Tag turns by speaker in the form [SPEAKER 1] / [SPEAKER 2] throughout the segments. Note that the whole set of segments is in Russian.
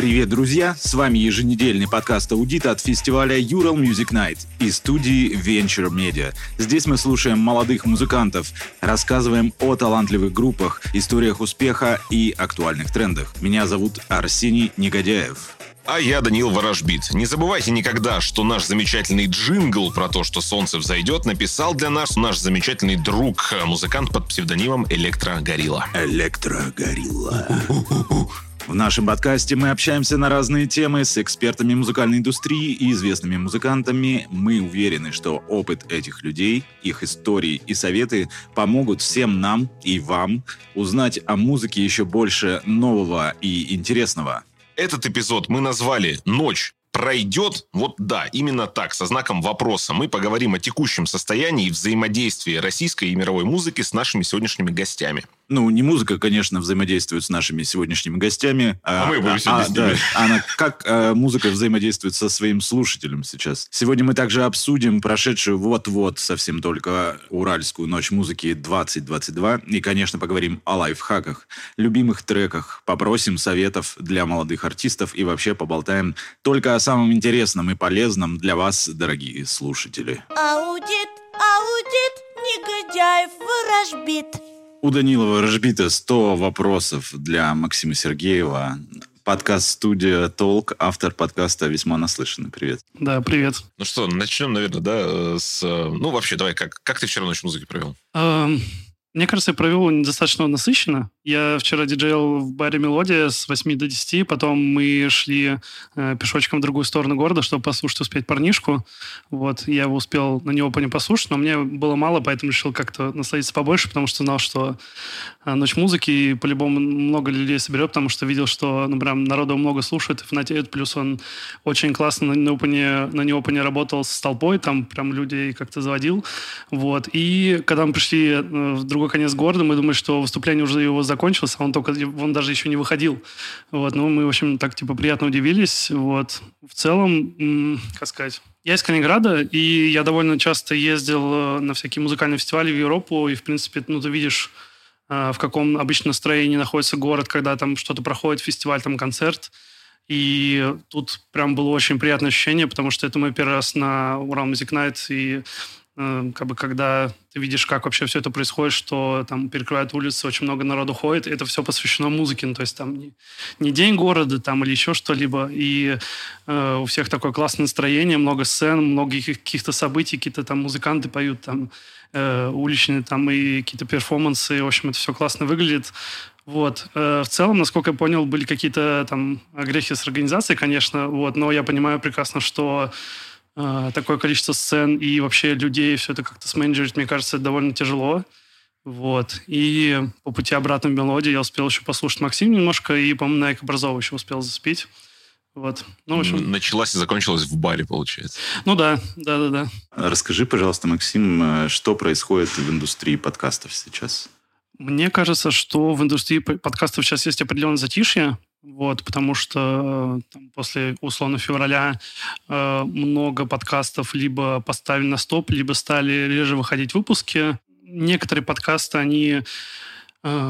[SPEAKER 1] Привет, друзья! С вами еженедельный подкаст аудита от фестиваля Ural Music Night и студии Venture Media. Здесь мы слушаем молодых музыкантов, рассказываем о талантливых группах, историях успеха и актуальных трендах. Меня зовут Арсений Негодяев.
[SPEAKER 2] А я Даниил Ворожбит. Не забывайте никогда, что наш замечательный джингл про то, что солнце взойдет, написал для нас наш замечательный друг, музыкант под псевдонимом Электрогорилла.
[SPEAKER 1] Электрогорилла. В нашем подкасте мы общаемся на разные темы с экспертами музыкальной индустрии и известными музыкантами. Мы уверены, что опыт этих людей, их истории и советы помогут всем нам и вам узнать о музыке еще больше нового и интересного.
[SPEAKER 2] Этот эпизод мы назвали «Ночь пройдет, вот да, именно так, со знаком вопроса. Мы поговорим о текущем состоянии и взаимодействии российской и мировой музыки с нашими сегодняшними гостями.
[SPEAKER 1] Ну, не музыка, конечно, взаимодействует с нашими сегодняшними гостями.
[SPEAKER 2] А, а мы будем сегодня а, с ними.
[SPEAKER 1] Да, она, как а, музыка взаимодействует со своим слушателем сейчас. Сегодня мы также обсудим прошедшую вот-вот совсем только Уральскую ночь музыки 2022. И, конечно, поговорим о лайфхаках, любимых треках, попросим советов для молодых артистов и вообще поболтаем только о самом интересном и полезном для вас, дорогие слушатели.
[SPEAKER 3] Аудит, аудит, негодяев ворожбит.
[SPEAKER 1] У Данилова разбито 100 вопросов для Максима Сергеева. Подкаст-студия «Толк», автор подкаста «Весьма наслышанный». Привет.
[SPEAKER 4] Да, привет.
[SPEAKER 2] Ну что, начнем, наверное, да, с... Ну, вообще, давай, как, как ты вчера ночь музыки провел?
[SPEAKER 4] Мне кажется, я провел достаточно насыщенно. Я вчера диджейл в баре «Мелодия» с 8 до 10, потом мы шли э, пешочком в другую сторону города, чтобы послушать «Успеть парнишку». Вот, я успел на него по послушать, но мне было мало, поэтому решил как-то насладиться побольше, потому что знал, что э, «Ночь музыки» и по-любому много людей соберет, потому что видел, что, ну, прям народу много слушает и фанатеют, плюс он очень классно на, опене, на неопене работал с толпой, там прям людей как-то заводил. Вот, и когда мы пришли э, в другой конец города, мы думали, что выступление уже его закончился, а он только, он даже еще не выходил. Вот, ну, мы, в общем, так, типа, приятно удивились. Вот. В целом, как сказать, я из Калининграда, и я довольно часто ездил э, на всякие музыкальные фестивали в Европу, и, в принципе, ну, ты видишь, э, в каком обычном настроении находится город, когда там что-то проходит, фестиваль, там концерт. И тут прям было очень приятное ощущение, потому что это мой первый раз на Урал Music Night, и как бы когда ты видишь, как вообще все это происходит, что там перекрывают улицы, очень много народу ходит, это все посвящено музыке, ну, то есть там не, не день города там или еще что-либо, и э, у всех такое классное настроение, много сцен, много каких-то событий, какие-то там музыканты поют там э, уличные там и какие-то перформансы, в общем, это все классно выглядит. Вот. Э, в целом, насколько я понял, были какие-то там грехи с организацией, конечно, вот, но я понимаю прекрасно, что э, такое количество сцен и вообще людей все это как-то сменеджерить, мне кажется, довольно тяжело. Вот. И по пути обратно в мелодии я успел еще послушать Максим немножко, и, по-моему, на Экобразова еще успел заспить. Вот.
[SPEAKER 2] Ну, в общем... Началась и закончилась в баре, получается.
[SPEAKER 4] Ну да, да, да, да.
[SPEAKER 1] Расскажи, пожалуйста, Максим, э, что происходит в индустрии подкастов сейчас?
[SPEAKER 4] Мне кажется, что в индустрии подкастов сейчас есть определенное затишье. Вот, потому что э, там, после, условно, февраля э, много подкастов либо поставили на стоп, либо стали реже выходить выпуски. Некоторые подкасты, они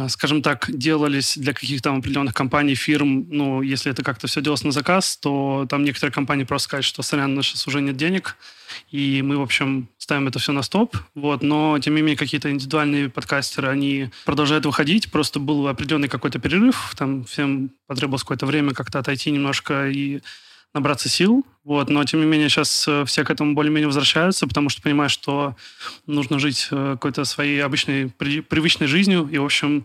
[SPEAKER 4] скажем так, делались для каких-то определенных компаний, фирм, ну, если это как-то все делалось на заказ, то там некоторые компании просто скажут, что, сорян, у нас сейчас уже нет денег, и мы, в общем, ставим это все на стоп, вот, но, тем не менее, какие-то индивидуальные подкастеры, они продолжают выходить, просто был определенный какой-то перерыв, там всем потребовалось какое-то время как-то отойти немножко и набраться сил, вот, но, тем не менее, сейчас э, все к этому более-менее возвращаются, потому что понимают, что нужно жить э, какой-то своей обычной, привычной жизнью, и, в общем,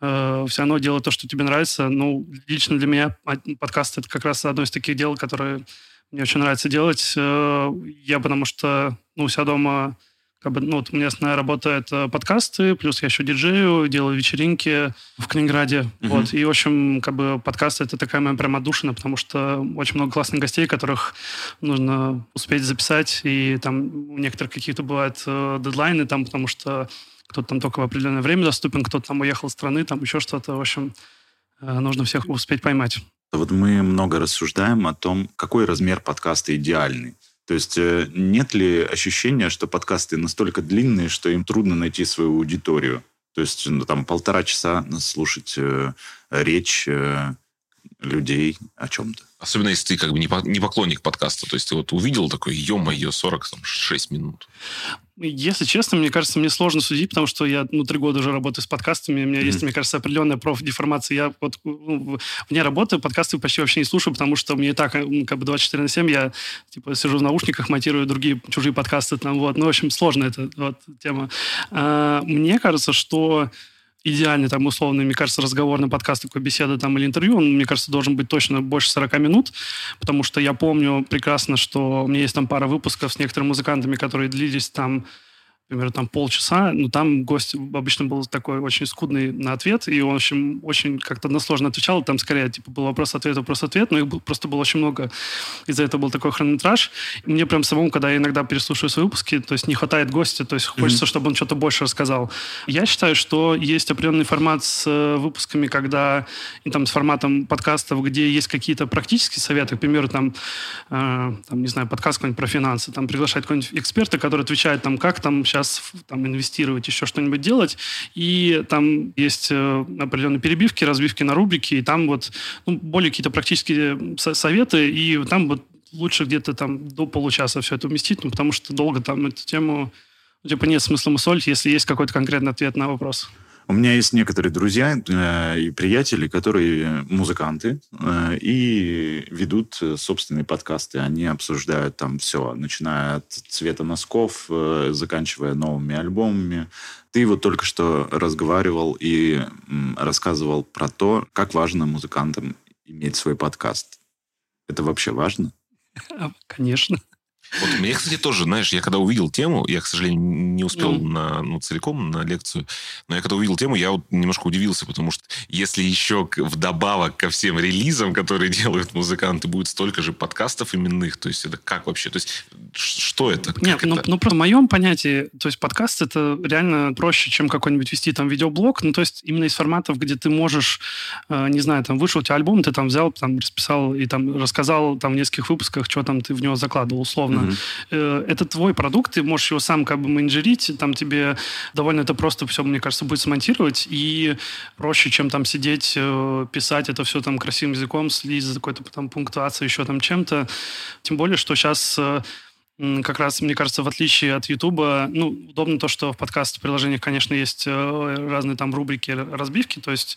[SPEAKER 4] э, все равно делать то, что тебе нравится. Ну, лично для меня подкаст — это как раз одно из таких дел, которые мне очень нравится делать. Э, я потому что ну, у себя дома как бы, ну, вот у меня основная работа — это подкасты, плюс я еще диджею, делаю вечеринки в Калининграде. Uh-huh. Вот. И, в общем, как бы подкасты — это такая моя прям отдушина, потому что очень много классных гостей, которых нужно успеть записать, и там у некоторых какие-то бывают э, дедлайны, там, потому что кто-то там только в определенное время доступен, кто-то там уехал из страны, там еще что-то. В общем, э, нужно всех успеть поймать.
[SPEAKER 1] Вот мы много рассуждаем о том, какой размер подкаста идеальный. То есть э, нет ли ощущения, что подкасты настолько длинные, что им трудно найти свою аудиторию? То есть ну, там полтора часа слушать э, речь, э, людей о чем-то.
[SPEAKER 2] Особенно если ты как бы не, по, не поклонник подкаста. То есть ты вот увидел такой, ё-моё, 46 минут.
[SPEAKER 4] Если честно, мне кажется, мне сложно судить, потому что я ну, три года уже работаю с подкастами. У меня mm-hmm. есть, мне кажется, определенная профдеформация. Я вот ну, вне работы подкасты почти вообще не слушаю, потому что мне и так как бы 24 на 7 я типа сижу в наушниках, монтирую другие чужие подкасты. Там, вот. Ну, в общем, сложная эта вот, тема. А, мне кажется, что идеальный, там, условный, мне кажется, разговорный подкаст, такой беседа там или интервью, он, мне кажется, должен быть точно больше 40 минут, потому что я помню прекрасно, что у меня есть там пара выпусков с некоторыми музыкантами, которые длились там примерно там полчаса, но там гость обычно был такой очень скудный на ответ, и он, в общем, очень как-то односложно отвечал, там скорее, типа, был вопрос-ответ, вопрос-ответ, но их просто было очень много, из-за этого был такой хронометраж. И мне прям самому, когда я иногда переслушиваю свои выпуски, то есть не хватает гостя, то есть хочется, mm-hmm. чтобы он что-то больше рассказал. Я считаю, что есть определенный формат с э, выпусками, когда, и там, с форматом подкастов, где есть какие-то практические советы, к примеру, там, э, там не знаю, подкаст какой-нибудь про финансы, там приглашать какого-нибудь эксперта, который отвечает, там, как там сейчас сейчас там, инвестировать, еще что-нибудь делать. И там есть э, определенные перебивки, разбивки на рубрики, и там вот ну, более какие-то практические советы, и там вот лучше где-то там до получаса все это уместить, ну, потому что долго там эту тему, ну, типа нет смысла мысолить, если есть какой-то конкретный ответ на вопрос.
[SPEAKER 1] У меня есть некоторые друзья э, и приятели, которые музыканты э, и ведут э, собственные подкасты. Они обсуждают там все, начиная от цвета носков, э, заканчивая новыми альбомами. Ты вот только что разговаривал и рассказывал про то, как важно музыкантам иметь свой подкаст. Это вообще важно?
[SPEAKER 4] Конечно.
[SPEAKER 2] Вот мне, кстати, тоже, знаешь, я когда увидел тему, я, к сожалению, не успел mm. на, ну, целиком на лекцию, но я когда увидел тему, я вот немножко удивился, потому что если еще вдобавок ко всем релизам, которые делают музыканты, будет столько же подкастов именных, то есть это как вообще? То есть что это?
[SPEAKER 4] Как Нет, ну, это? ну, ну, в моем понятии, то есть подкаст это реально проще, чем какой-нибудь вести там видеоблог, ну, то есть именно из форматов, где ты можешь, э, не знаю, там вышел у тебя альбом, ты там взял, там расписал и там рассказал там в нескольких выпусках, что там ты в него закладывал условно mm-hmm. это твой продукт, ты можешь его сам как бы менеджерить, там тебе довольно это просто все, мне кажется, будет смонтировать, и проще, чем там сидеть, э, писать это все там красивым языком, следить за какой-то там пунктуацией, еще там чем-то. Тем более, что сейчас э, как раз, мне кажется, в отличие от Ютуба, ну, удобно то, что в подкаст-приложениях, конечно, есть э, разные там рубрики, разбивки, то есть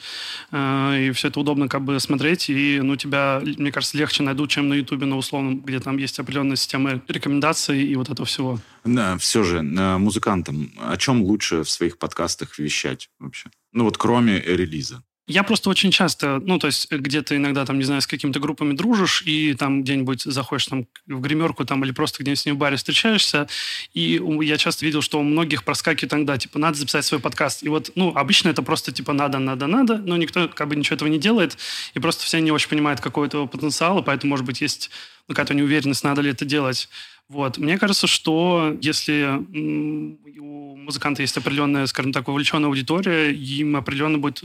[SPEAKER 4] э, и все это удобно как бы смотреть, и, ну, тебя, мне кажется, легче найдут, чем на Ютубе, на условном, где там есть определенная система рекомендаций и вот этого всего.
[SPEAKER 1] Да, все же, музыкантам, о чем лучше в своих подкастах вещать вообще? Ну, вот кроме релиза.
[SPEAKER 4] Я просто очень часто, ну, то есть где-то иногда, там, не знаю, с какими-то группами дружишь, и там где-нибудь заходишь там в гримерку там или просто где-нибудь с ним в баре встречаешься, и я часто видел, что у многих проскакивает тогда, типа, надо записать свой подкаст. И вот, ну, обычно это просто, типа, надо, надо, надо, но никто как бы ничего этого не делает, и просто все не очень понимают, какой этого потенциала, поэтому, может быть, есть какая-то неуверенность, надо ли это делать. Вот. Мне кажется, что если у музыканта есть определенная, скажем так, вовлеченная аудитория, им определенно будет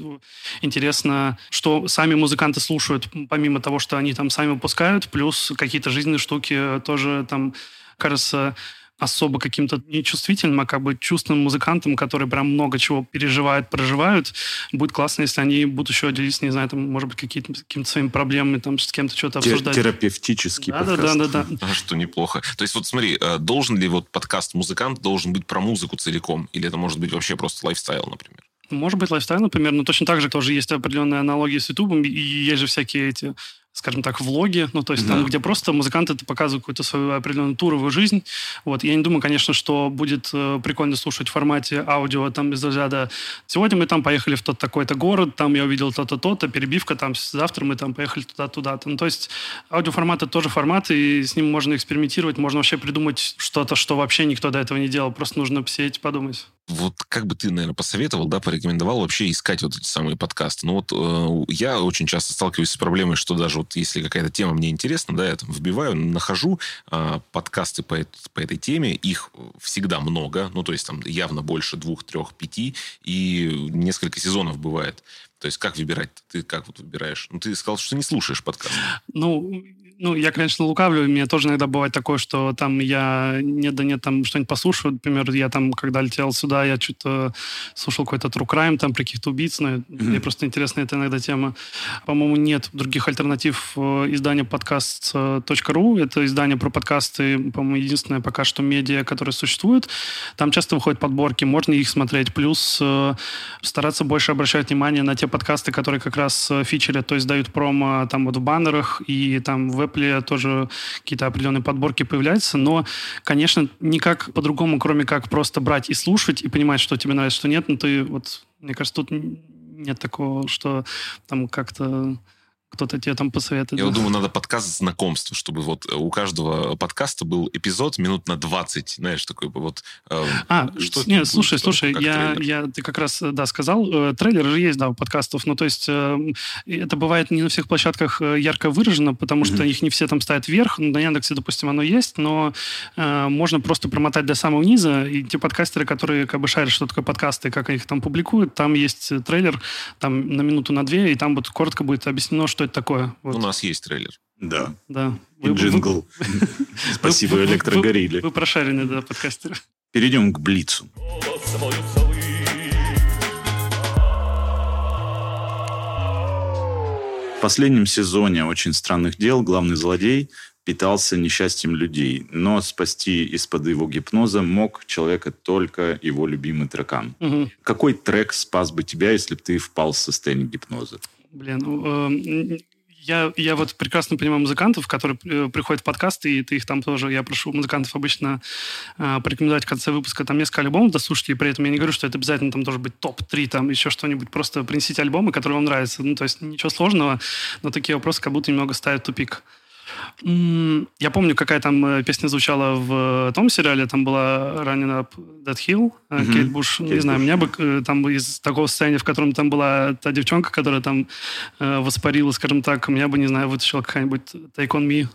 [SPEAKER 4] интересно, что сами музыканты слушают, помимо того, что они там сами выпускают, плюс какие-то жизненные штуки тоже там кажется, особо каким-то нечувствительным, а как бы чувственным музыкантам, которые прям много чего переживают, проживают, будет классно, если они будут еще делиться, не знаю, там, может быть, какие-то, какими-то своими проблемами, там, с кем-то что-то обсуждать.
[SPEAKER 1] Терапевтический
[SPEAKER 4] да, подкаст. Да, да, да,
[SPEAKER 2] да. Что неплохо. То есть вот смотри, э, должен ли вот подкаст «Музыкант» должен быть про музыку целиком? Или это может быть вообще просто lifestyle, например?
[SPEAKER 4] Может быть, lifestyle, например, но точно так же тоже есть определенные аналогии с Ютубом, и есть же всякие эти скажем так, влоги, ну, то есть да. там, где просто музыканты показывают какую-то свою определенную туровую жизнь. Вот. Я не думаю, конечно, что будет э, прикольно слушать в формате аудио там из разряда «Сегодня мы там поехали в тот такой-то город, там я увидел то-то, то-то, перебивка, там завтра мы там поехали туда-туда-то». Ну, то есть аудиоформат – это тоже формат, и с ним можно экспериментировать, можно вообще придумать что-то, что вообще никто до этого не делал, просто нужно сидеть подумать
[SPEAKER 2] вот как бы ты, наверное, посоветовал, да, порекомендовал вообще искать вот эти самые подкасты. Ну вот э, я очень часто сталкиваюсь с проблемой, что даже вот если какая-то тема мне интересна, да, я там вбиваю, нахожу э, подкасты по, по этой теме, их всегда много, ну то есть там явно больше двух, трех, пяти, и несколько сезонов бывает. То есть как выбирать? Ты как вот выбираешь? Ну, ты сказал, что не слушаешь подкаст.
[SPEAKER 4] Ну, ну, я, конечно, лукавлю, у меня тоже иногда бывает такое, что там я нет да нет там что-нибудь послушаю. Например, я там, когда летел сюда, я что-то слушал какой-то true crime там про каких-то убийц, но mm-hmm. мне просто интересна эта иногда тема. По-моему, нет других альтернатив э, издания подкаст.ру. Это издание про подкасты, по-моему, единственное пока что медиа, которое существует. Там часто выходят подборки, можно их смотреть. Плюс э, стараться больше обращать внимание на те подкасты, которые как раз э, фичерят, то есть дают промо там вот в баннерах и там в Apple тоже какие-то определенные подборки появляются, но, конечно, никак по-другому, кроме как просто брать и слушать и понимать, что тебе нравится, что нет, но ты вот, мне кажется, тут нет такого, что там как-то кто-то тебе там посоветует.
[SPEAKER 2] Я вот думаю, надо подкаст знакомства, чтобы вот у каждого подкаста был эпизод минут на 20, знаешь, такой вот...
[SPEAKER 4] Э, а, что нет, слушай, будет, слушай, я, я, ты как раз, да, сказал, э, трейлер же есть, да, у подкастов, но то есть э, это бывает не на всех площадках э, ярко выражено, потому что mm-hmm. их не все там ставят вверх, на Яндексе, допустим, оно есть, но э, можно просто промотать до самого низа, и те подкастеры, которые как бы шарят, что такое подкасты, как их там публикуют, там есть трейлер, там на минуту, на две, и там вот коротко будет объяснено, что это такое.
[SPEAKER 2] Вот. У нас есть трейлер.
[SPEAKER 1] Да.
[SPEAKER 4] Да.
[SPEAKER 1] И джингл. Спасибо электрогорилле.
[SPEAKER 4] Вы прошарены, да, подкастеры.
[SPEAKER 1] Перейдем к Блицу. В последнем сезоне «Очень странных дел» главный злодей питался несчастьем людей, но спасти из-под его гипноза мог человека только его любимый трекан. Угу. Какой трек спас бы тебя, если бы ты впал в состояние гипноза?
[SPEAKER 4] Блин, э, я, я вот прекрасно понимаю музыкантов, которые э, приходят в подкасты, и ты их там тоже, я прошу музыкантов обычно э, порекомендовать в конце выпуска там несколько альбомов дослушать, и при этом я не говорю, что это обязательно там должен быть топ-3, там еще что-нибудь, просто принесите альбомы, которые вам нравятся. Ну, то есть ничего сложного, но такие вопросы как будто немного ставят тупик. Я помню, какая там э, песня звучала в том сериале. Там была Running Up That Hill, mm-hmm. Кейт Буш. Кейт не знаю, меня бы э, там из такого состояния, в котором там была та девчонка, которая там э, воспарила, скажем так, меня бы, не знаю, вытащила какая-нибудь Take On Me.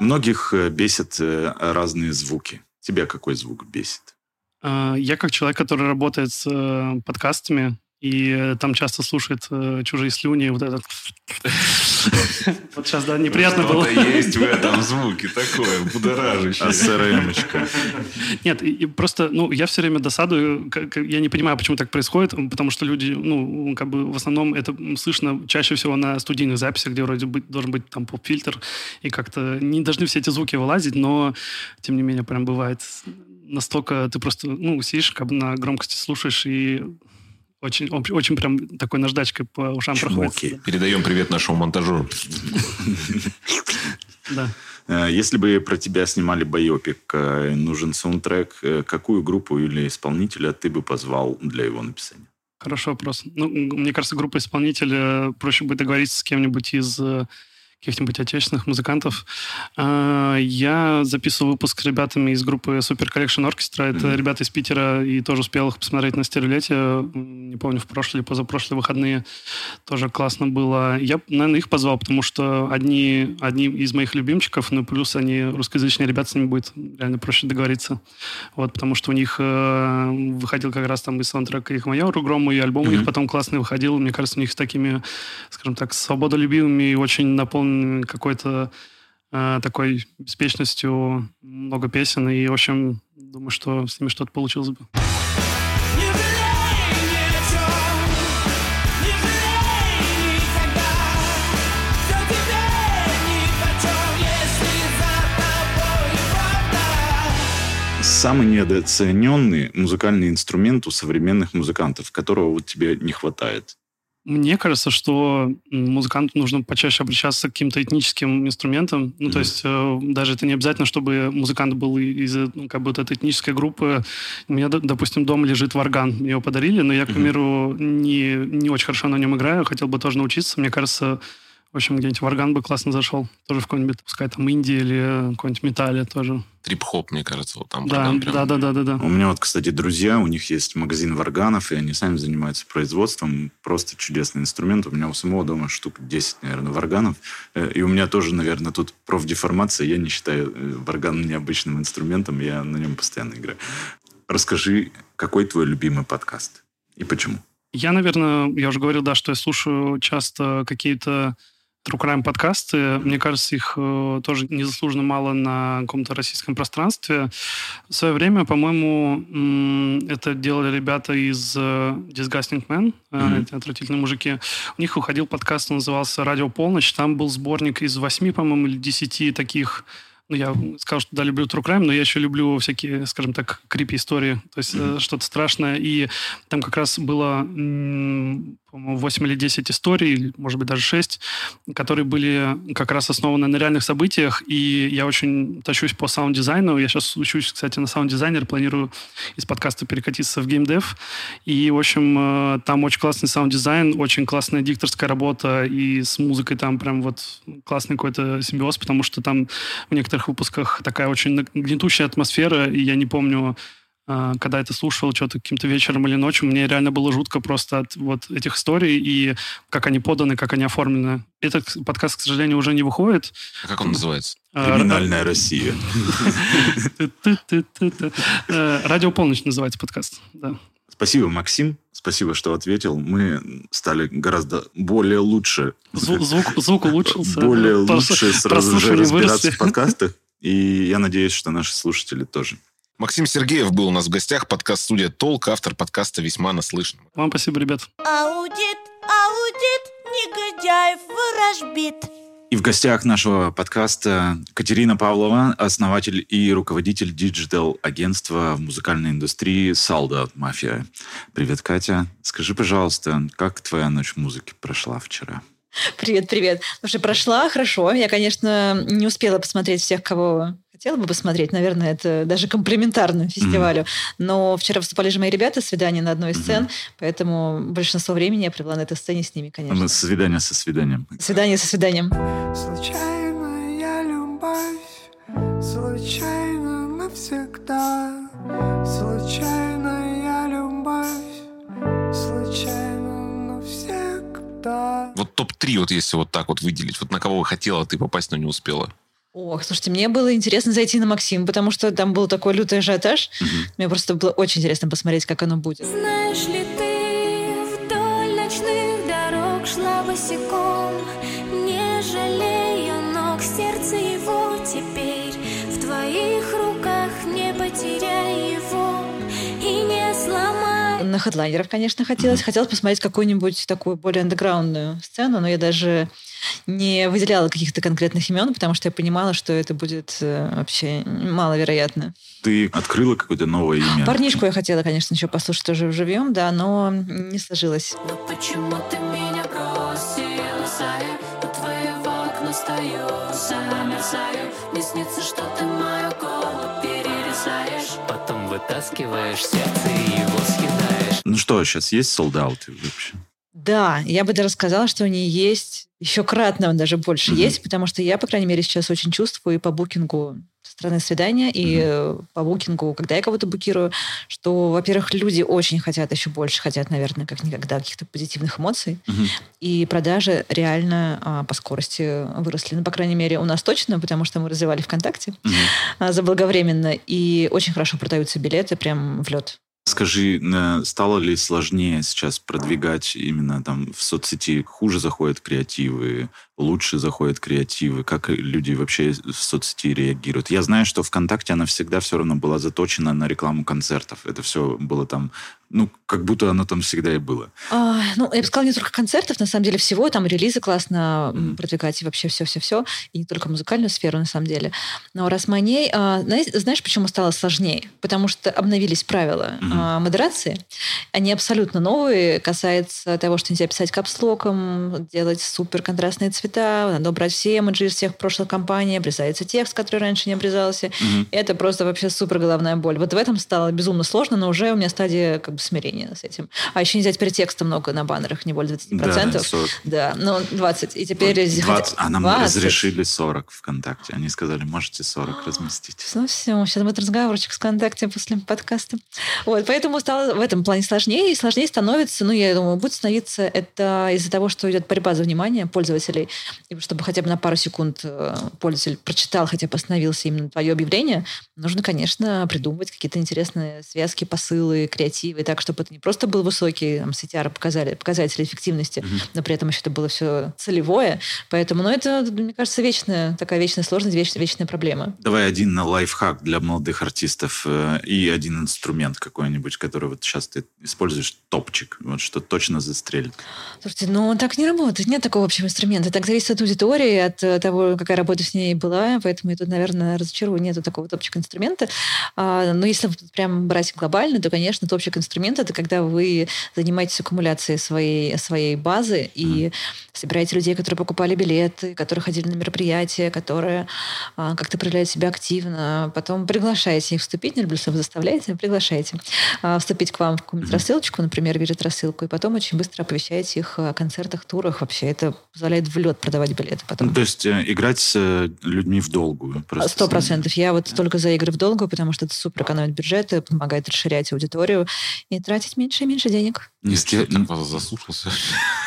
[SPEAKER 1] Многих бесят разные звуки. Тебя какой звук бесит?
[SPEAKER 4] А, я как человек, который работает с э, подкастами, и там часто слушает э, чужие слюни, вот этот... Вот сейчас, да, неприятно было.
[SPEAKER 2] Что-то есть в этом звуке такое, будоражащее.
[SPEAKER 1] СРМочка.
[SPEAKER 4] Нет, и просто, ну, я все время досадую, я не понимаю, почему так происходит, потому что люди, ну, как бы в основном это слышно чаще всего на студийных записях, где вроде бы должен быть там поп-фильтр, и как-то не должны все эти звуки вылазить, но, тем не менее, прям бывает настолько ты просто, ну, сидишь, как бы на громкости слушаешь и очень, очень прям такой наждачкой по ушам проходит.
[SPEAKER 2] Передаем привет нашему монтажеру.
[SPEAKER 4] Да.
[SPEAKER 1] Э, если бы про тебя снимали байопик, э, нужен саундтрек, э, какую группу или исполнителя ты бы позвал для его написания?
[SPEAKER 4] Хороший вопрос. Ну, мне кажется, группа исполнителя проще будет договориться с кем-нибудь из каких-нибудь отечественных музыкантов. А, я записывал выпуск с ребятами из группы Super Collection Orchestra. Это mm-hmm. ребята из Питера, и тоже успел их посмотреть на стереолете. Не помню, в прошлые или позапрошлые выходные. Тоже классно было. Я, наверное, их позвал, потому что одни, одни из моих любимчиков, ну, плюс они русскоязычные ребята, с ними будет реально проще договориться. Вот, потому что у них э, выходил как раз там и саундтрек их майору Грому, и альбом mm-hmm. у них потом классный выходил. Мне кажется, у них с такими, скажем так, свободолюбивыми и очень наполненными какой-то э, такой беспечностью много песен. И, в общем, думаю, что с ними что-то получилось бы.
[SPEAKER 1] самый недооцененный музыкальный инструмент у современных музыкантов, которого вот тебе не хватает?
[SPEAKER 4] Мне кажется, что музыканту нужно почаще обращаться к каким-то этническим инструментам. Ну, mm-hmm. то есть э, даже это не обязательно, чтобы музыкант был из ну, как вот этой этнической группы. У меня, допустим, дома лежит варган, мне его подарили, но я, к примеру, не, не очень хорошо на нем играю, хотел бы тоже научиться. Мне кажется, в общем, где-нибудь в орган бы классно зашел. Тоже в какой-нибудь, пускай там Индии или какой-нибудь металле тоже.
[SPEAKER 2] Трип-хоп, мне кажется, вот там.
[SPEAKER 4] Да, прям... да, да, да, да, да.
[SPEAKER 1] У меня вот, кстати, друзья, у них есть магазин варганов, и они сами занимаются производством. Просто чудесный инструмент. У меня у самого дома штук 10, наверное, варганов. Э, и у меня тоже, наверное, тут профдеформация. Я не считаю э, варган необычным инструментом, я на нем постоянно играю. Расскажи, какой твой любимый подкаст и почему?
[SPEAKER 4] Я, наверное, я уже говорил, да, что я слушаю часто какие-то True Crime подкасты. Мне кажется, их э, тоже незаслуженно мало на каком-то российском пространстве. В свое время, по-моему, это делали ребята из э, Disgusting Man, э,
[SPEAKER 1] Мгм.
[SPEAKER 4] эти отвратительные мужики. У них выходил подкаст, он назывался «Радио Полночь». Там был сборник из восьми, по-моему, или десяти таких ну, я сказал, что да, люблю true crime, но я еще люблю всякие, скажем так, крипи истории, то есть э, что-то страшное. И там как раз было, м, по-моему, 8 или 10 историй, может быть, даже 6, которые были как раз основаны на реальных событиях. И я очень тащусь по саунд-дизайну. Я сейчас учусь, кстати, на саунд-дизайнер, планирую из подкаста перекатиться в геймдев. И, в общем, э, там очень классный саунд-дизайн, очень классная дикторская работа, и с музыкой там прям вот классный какой-то симбиоз, потому что там в некоторых выпусках такая очень гнетущая атмосфера, и я не помню, когда это слушал, что-то каким-то вечером или ночью, мне реально было жутко просто от вот этих историй и как они поданы, как они оформлены. Этот подкаст, к сожалению, уже не выходит.
[SPEAKER 2] А как он называется?
[SPEAKER 4] А,
[SPEAKER 1] Криминальная Россия.
[SPEAKER 4] Э, Радио полночь называется подкаст. Да.
[SPEAKER 1] Спасибо, Максим. Спасибо, что ответил. Мы стали гораздо более лучше,
[SPEAKER 4] Звук, звук, звук улучшился.
[SPEAKER 1] более лучше сразу же разбираться в подкастах. И я надеюсь, что наши слушатели тоже.
[SPEAKER 2] Максим Сергеев был у нас в гостях, подкаст-студия «Толк», автор подкаста «Весьма наслышан».
[SPEAKER 4] Вам спасибо, ребят.
[SPEAKER 3] Аудит, аудит, негодяев ворожбит.
[SPEAKER 1] И в гостях нашего подкаста Катерина Павлова, основатель и руководитель digital-агентства в музыкальной индустрии Салда Мафия. Привет, Катя. Скажи, пожалуйста, как твоя ночь музыки прошла вчера?
[SPEAKER 5] Привет, привет. Слушай, прошла хорошо. Я, конечно, не успела посмотреть всех, кого хотела бы посмотреть. Наверное, это даже комплементарно фестивалю. Но вчера выступали же мои ребята свидание на одной из сцен, поэтому большинство времени я провела на этой сцене с ними, конечно.
[SPEAKER 1] Ну, Свидание со свиданием.
[SPEAKER 5] Свидание со свиданием.
[SPEAKER 6] Случайная любовь, случайно навсегда. Случайная любовь, случайно навсегда.
[SPEAKER 2] Вот топ-3, вот если вот так вот выделить, вот на кого вы хотела, ты попасть, но не успела.
[SPEAKER 5] Ох, слушайте, мне было интересно зайти на Максим, потому что там был такой лютый ажиотаж. Мне просто было очень интересно посмотреть, как оно будет.
[SPEAKER 7] Знаешь ли ты, вдоль ночных дорог шла босиком, не жалея ног, сердце его теперь в твоих руках, не потеряй его и не сломай.
[SPEAKER 5] На хедлайнеров, конечно, хотелось. Хотелось посмотреть какую-нибудь такую более андеграундную сцену, но я даже не выделяла каких-то конкретных имен, потому что я понимала, что это будет э, вообще маловероятно.
[SPEAKER 1] Ты открыла какое-то новое имя?
[SPEAKER 5] Парнишку я хотела, конечно, еще послушать тоже живьем, да, но не сложилось.
[SPEAKER 7] Но почему ты меня бросила, Сая? У твоего окна стою, замерзаю. Мне снится, что ты мою голову перерезаешь.
[SPEAKER 8] Потом вытаскиваешь сердце и его съедаешь.
[SPEAKER 1] Ну что, сейчас есть солдаты вообще?
[SPEAKER 5] Да, я бы даже сказала, что они есть еще кратно даже больше
[SPEAKER 1] Мгм.
[SPEAKER 5] есть, потому что я, по крайней мере, сейчас очень чувствую и по букингу со стороны свидания, и э, по букингу, когда я кого-то букирую, что, во-первых, люди очень хотят еще больше, хотят, наверное, как никогда каких-то позитивных эмоций,
[SPEAKER 1] Мгм.
[SPEAKER 5] и продажи реально а, по скорости выросли. Ну, по крайней мере, у нас точно, потому что мы развивали ВКонтакте
[SPEAKER 1] Мгм.
[SPEAKER 5] а, заблаговременно, и очень хорошо продаются билеты прям в лед.
[SPEAKER 1] Скажи, э, стало ли сложнее сейчас продвигать именно там в соцсети? Хуже заходят креативы, лучше заходят креативы? Как люди вообще в соцсети реагируют? Я знаю, что ВКонтакте она всегда все равно была заточена на рекламу концертов. Это все было там, ну, как будто оно там всегда и было.
[SPEAKER 5] А, ну, я бы сказала, не только концертов, на самом деле всего, там релизы классно
[SPEAKER 1] Мгм.
[SPEAKER 5] продвигать и вообще все-все-все, и не только музыкальную сферу, на самом деле. Но раз мы о ней, а, знаешь, почему стало сложнее? Потому что обновились правила
[SPEAKER 1] Мгм.
[SPEAKER 5] а, модерации. Они абсолютно новые, касается того, что нельзя писать капслоком, делать супер контрастные цвета, надо убрать все эмоджи из всех прошлых кампаний, обрезается текст, который раньше не обрезался.
[SPEAKER 1] Мгм.
[SPEAKER 5] Это просто вообще супер головная боль. Вот в этом стало безумно сложно, но уже у меня стадия как бы смирение с этим. А еще нельзя теперь текста много на баннерах, не более 20%.
[SPEAKER 1] Да,
[SPEAKER 5] Да,
[SPEAKER 1] 40.
[SPEAKER 5] ну 20. И теперь...
[SPEAKER 1] 20, а нам
[SPEAKER 5] 20.
[SPEAKER 1] разрешили 40 ВКонтакте. Они сказали, можете 40 разместить.
[SPEAKER 5] Ну все, сейчас будет разговорчик ВКонтакте после подкаста. Вот, поэтому стало в этом плане сложнее, и сложнее становится, ну, я думаю, будет становиться это из-за того, что идет борьба за внимание пользователей, чтобы хотя бы на пару секунд э, пользователь прочитал, хотя бы остановился именно твое объявление, нужно, конечно, придумывать какие-то интересные связки, посылы, креативы, так, чтобы это не просто был высокий там, CTR, показали, показатели эффективности, но при этом еще это было все целевое. Поэтому, ну, это, мне кажется, вечная, такая вечная сложность, веч- вечная проблема.
[SPEAKER 1] Давай один на лайфхак для молодых артистов э, и один инструмент какой-нибудь, который вот сейчас ты используешь, топчик, вот что точно застрелит.
[SPEAKER 5] Слушайте, ну так не работает. Нет такого общего инструмента. Так зависит от аудитории, от э, того, какая работа с ней была. Поэтому я тут, наверное, разочарую. Нету такого топчика инструмента. А, но если прям брать глобально, то, конечно, топчик инструмента это когда вы занимаетесь аккумуляцией своей, своей базы и собираете людей, которые покупали билеты, которые ходили на мероприятия, которые а, как-то проявляют себя активно. Потом приглашаете их вступить, не люблю слово заставляете, приглашаете а, вступить к вам в какую-нибудь рассылочку, например, видят рассылку, и потом очень быстро оповещаете их о концертах, турах. Вообще это позволяет в лед продавать билеты потом.
[SPEAKER 1] Ну, то есть э, играть с э, людьми в долгую.
[SPEAKER 5] Сто процентов. Я вот только за игры в долгу, потому что это супер экономит бюджеты, помогает расширять аудиторию и тратить меньше и меньше денег.
[SPEAKER 1] Не,
[SPEAKER 2] Я
[SPEAKER 1] сти-
[SPEAKER 2] что-то так вас заслушался.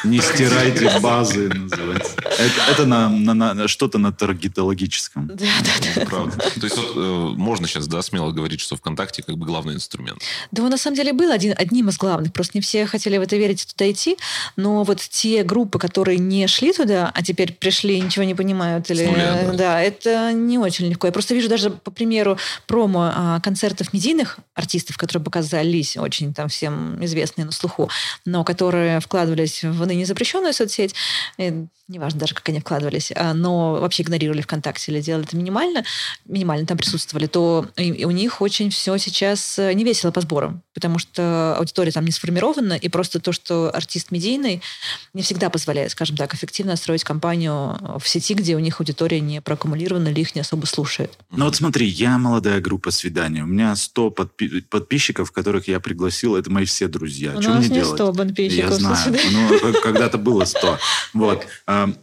[SPEAKER 1] не стирайте базы, называется. Это, это на, на- на- что-то на таргетологическом.
[SPEAKER 5] Да, да, да.
[SPEAKER 2] Правда. То есть вот э, можно сейчас, да, смело говорить, что ВКонтакте как бы главный инструмент.
[SPEAKER 5] Да, он на самом деле был один, одним из главных. Просто не все хотели в это верить и туда идти. Но вот те группы, которые не шли туда, а теперь пришли и ничего не понимают, или,
[SPEAKER 2] нуля, да.
[SPEAKER 5] да, это не очень легко. Я просто вижу даже по примеру промо а, концертов медийных артистов, которые показались очень там всем известные на слуху, но которые вкладывались в ныне запрещенную соцсеть, э, неважно даже, как они вкладывались, а, но вообще игнорировали ВКонтакте или делали это минимально, минимально там присутствовали, то и- и у них очень все сейчас э, не весело по сборам, потому что аудитория там не сформирована, и просто то, что артист медийный, не всегда позволяет, скажем так, эффективно строить компанию в сети, где у них аудитория не проаккумулирована или их не особо слушает.
[SPEAKER 1] Ну вот смотри, я молодая группа свиданий. У меня 100 подпи- подписчиков, которых я пригласил. Это мои все друзья.
[SPEAKER 5] У
[SPEAKER 1] Что
[SPEAKER 5] нас
[SPEAKER 1] мне
[SPEAKER 5] не
[SPEAKER 1] делать?
[SPEAKER 5] 100 подписчиков,
[SPEAKER 1] Я знаю. Ну, к- когда-то было 100. Вот.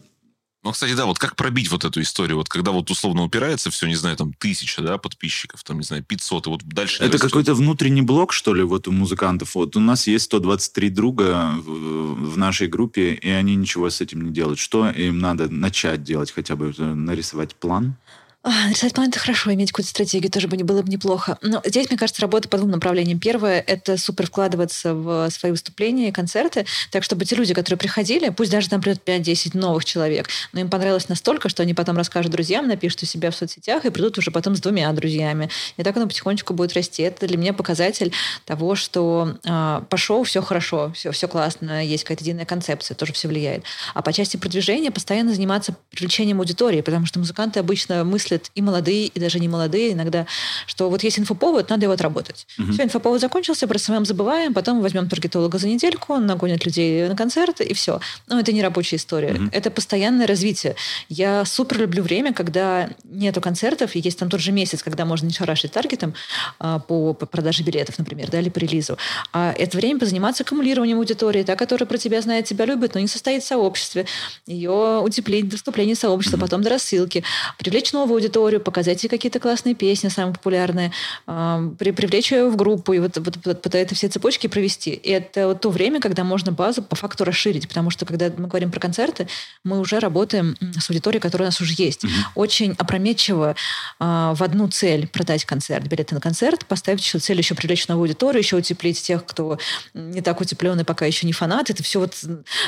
[SPEAKER 2] Ну, кстати, да, вот как пробить вот эту историю? Вот когда вот условно упирается все, не знаю, там, тысяча, да, подписчиков, там, не знаю, 500, и вот дальше
[SPEAKER 1] Это какой-то внутренний блок, что ли, вот у музыкантов. Вот у нас есть 123 друга в, в нашей группе, и они ничего с этим не делают. Что им надо начать делать хотя бы? Это Нарисовать план?
[SPEAKER 5] А, Рисовать план – это хорошо, иметь какую-то стратегию тоже бы не было бы неплохо. Но здесь, мне кажется, работа по двум направлениям. Первое – это супер вкладываться в свои выступления и концерты, так чтобы те люди, которые приходили, пусть даже там придет 5-10 новых человек, но им понравилось настолько, что они потом расскажут друзьям, напишут у себя в соцсетях и придут уже потом с двумя друзьями. И так оно потихонечку будет расти. Это для меня показатель того, что а, по шоу все хорошо, все, все классно, есть какая-то единая концепция, тоже все влияет. А по части продвижения постоянно заниматься привлечением аудитории, потому что музыканты обычно мыслят и молодые, и даже не молодые иногда, что вот есть инфоповод, надо его отработать. Все, инфоповод закончился, про самым забываем, потом возьмем таргетолога за недельку, он нагонит людей на концерт, и все. Но это не рабочая история. Это постоянное развитие. Я супер люблю время, когда нету концертов, и есть там тот же месяц, когда можно не шарашить таргетом а, по, по продаже билетов, например, да, или по релизу. А это время позаниматься аккумулированием аудитории, та, которая про тебя знает, тебя любит, но не состоит в сообществе. Ее утеплить до вступления в сообщество, потом до рассылки. Привлечь новую аудиторию, показать ей какие-то классные песни, самые популярные, при- привлечь ее в группу и вот, вот, вот по этой всей цепочке провести. И это вот то время, когда можно базу по факту расширить, потому что когда мы говорим про концерты, мы уже работаем с аудиторией, которая у нас уже есть. Очень опрометчиво а, в одну цель продать концерт, билеты на концерт, поставить еще цель еще привлечь новую аудиторию, еще утеплить тех, кто не так утепленный, пока еще не фанат. Это все вот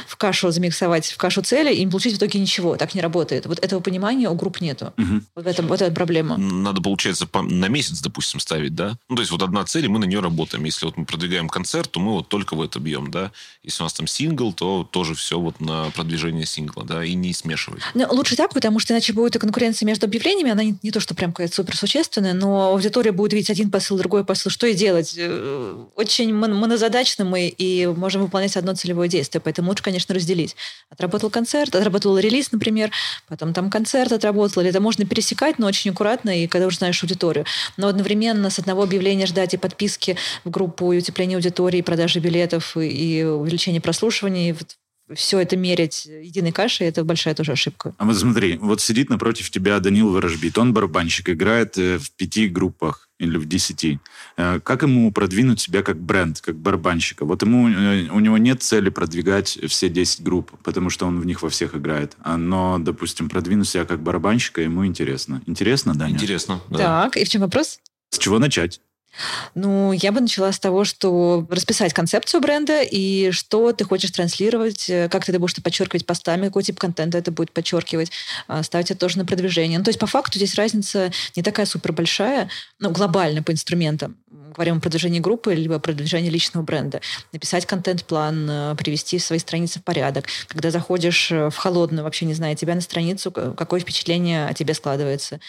[SPEAKER 5] в кашу замиксовать, в кашу цели и не получить в итоге ничего. Так не работает. Вот этого понимания у групп нету.
[SPEAKER 1] Мгм.
[SPEAKER 5] Вот, этом, вот эта проблема.
[SPEAKER 2] Надо, получается, по- на месяц, допустим, ставить, да? Ну, то есть вот одна цель, и мы на нее работаем. Если вот мы продвигаем концерт, то мы вот только в это бьем, да? Если у нас там сингл, то тоже все вот на продвижение сингла, да, и не смешивать.
[SPEAKER 5] Ну, лучше так, потому что иначе будет и конкуренция между объявлениями. Она не, не то, что прям какая-то супер существенная, но аудитория будет видеть один посыл, другой посыл. Что и делать? Э, Очень мон- монозадачно мы и можем выполнять одно целевое действие. Поэтому лучше, конечно, разделить. Отработал концерт, отработал релиз, например, потом там концерт отработал, или это можно пересекать рассекать, но очень аккуратно, и когда уже знаешь аудиторию. Но одновременно с одного объявления ждать и подписки в группу, и утепление аудитории, и продажи билетов, и, и увеличение прослушиваний, вот все это мерять единой кашей, это большая тоже ошибка.
[SPEAKER 1] А вот смотри, вот сидит напротив тебя Данил Ворожбит, он барабанщик, играет э, в пяти группах или в десяти. Э, Как ему продвинуть себя как бренд, как барабанщика? Вот ему, э, у него нет цели продвигать все 10 групп, потому что он в них во всех играет. А, Но, допустим, продвинуть себя как барабанщика ему интересно. Интересно, Даня?
[SPEAKER 2] Интересно. да.
[SPEAKER 5] Так, и в чем вопрос?
[SPEAKER 1] С чего начать?
[SPEAKER 5] Ну, я бы начала с того, что расписать концепцию бренда и что ты хочешь транслировать, э, как ты это будешь подчеркивать постами, какой тип контента это будет подчеркивать, а, ставить это тоже на продвижение. Ну, то есть, по факту, здесь разница не такая супер большая, ну, глобально по инструментам. Говорим о продвижении группы, либо продвижении личного бренда. Написать контент-план, э, привести свои страницы в порядок. Когда заходишь э, в холодную, вообще не зная тебя на страницу, какое впечатление о тебе складывается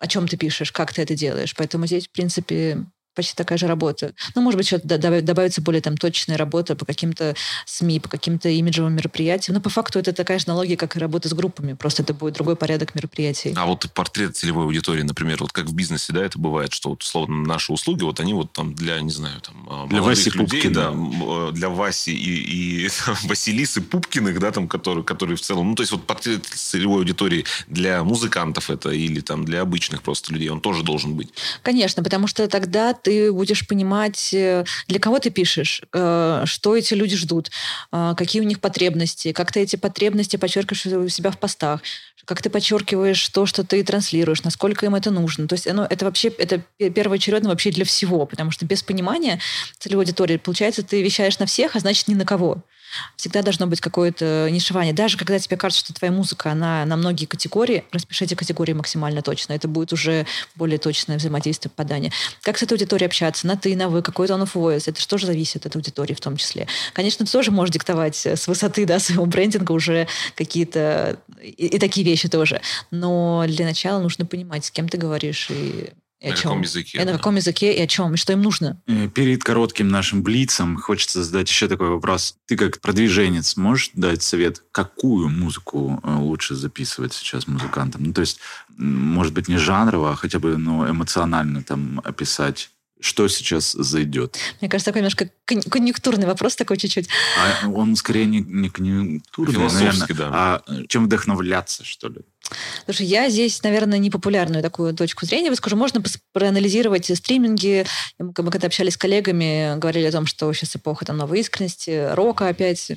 [SPEAKER 5] о чем ты пишешь, как ты это делаешь. Поэтому здесь, в принципе, почти такая же работа. Ну, может быть, добав- добавится более там точная работа по каким-то СМИ, по каким-то имиджевым мероприятиям. Но по факту это такая же аналогия, как и работа с группами. Просто это будет другой порядок мероприятий.
[SPEAKER 2] А вот портрет целевой аудитории, например, вот как в бизнесе, да, это бывает, что вот, условно, наши услуги, вот они вот там для, не знаю, там, а,
[SPEAKER 1] Для Васи
[SPEAKER 2] людей,
[SPEAKER 1] Пупкина.
[SPEAKER 2] да, э, для Васи и, и там, Василисы Пупкиных, да, там, которые, которые в целом, ну, то есть вот портрет целевой аудитории для музыкантов это или там для обычных просто людей, он тоже должен быть.
[SPEAKER 5] Конечно, потому что тогда ты будешь понимать, э, для кого ты пишешь, э, что эти люди ждут, э, какие у них потребности, как ты эти потребности подчеркиваешь у себя в постах, как ты подчеркиваешь то, что ты транслируешь, насколько им это нужно. То есть оно, это вообще это пе- первоочередно вообще для всего, потому что без понимания целевой аудитории, получается, ты вещаешь на всех, а значит, ни на кого. Всегда должно быть какое-то нишевание. Даже когда тебе кажется, что твоя музыка, она на многие категории, распиши эти категории максимально точно. Это будет уже более точное взаимодействие, попадание. Как с этой аудиторией общаться? На ты, на вы, какой тон of voice? Это же тоже зависит от аудитории в том числе. Конечно, ты тоже можешь диктовать с высоты да, своего брендинга уже какие-то и, и такие вещи тоже. Но для начала нужно понимать, с кем ты говоришь и, и
[SPEAKER 2] На
[SPEAKER 5] о чем.
[SPEAKER 2] каком языке,
[SPEAKER 5] И на
[SPEAKER 2] да.
[SPEAKER 5] каком языке, и о чем, и что им нужно.
[SPEAKER 1] Э, Перед коротким нашим блицем хочется задать еще такой вопрос. Ты как продвиженец можешь дать совет, какую музыку э, лучше записывать сейчас музыкантам? Ну, то есть, может быть, не жанрово, а хотя бы ну, эмоционально там описать, что сейчас зайдет.
[SPEAKER 5] Мне кажется, такой немножко кон- конъюнктурный вопрос такой чуть-чуть.
[SPEAKER 1] А он скорее не, не конъюнктурный,
[SPEAKER 2] Философский,
[SPEAKER 1] наверное,
[SPEAKER 2] да.
[SPEAKER 1] а э, чем вдохновляться, что ли?
[SPEAKER 5] Слушай, я здесь, наверное, непопулярную такую точку зрения выскажу. Можно проанализировать стриминги. Мы, когда общались с коллегами, говорили о том, что сейчас эпоха там, новой искренности, рока опять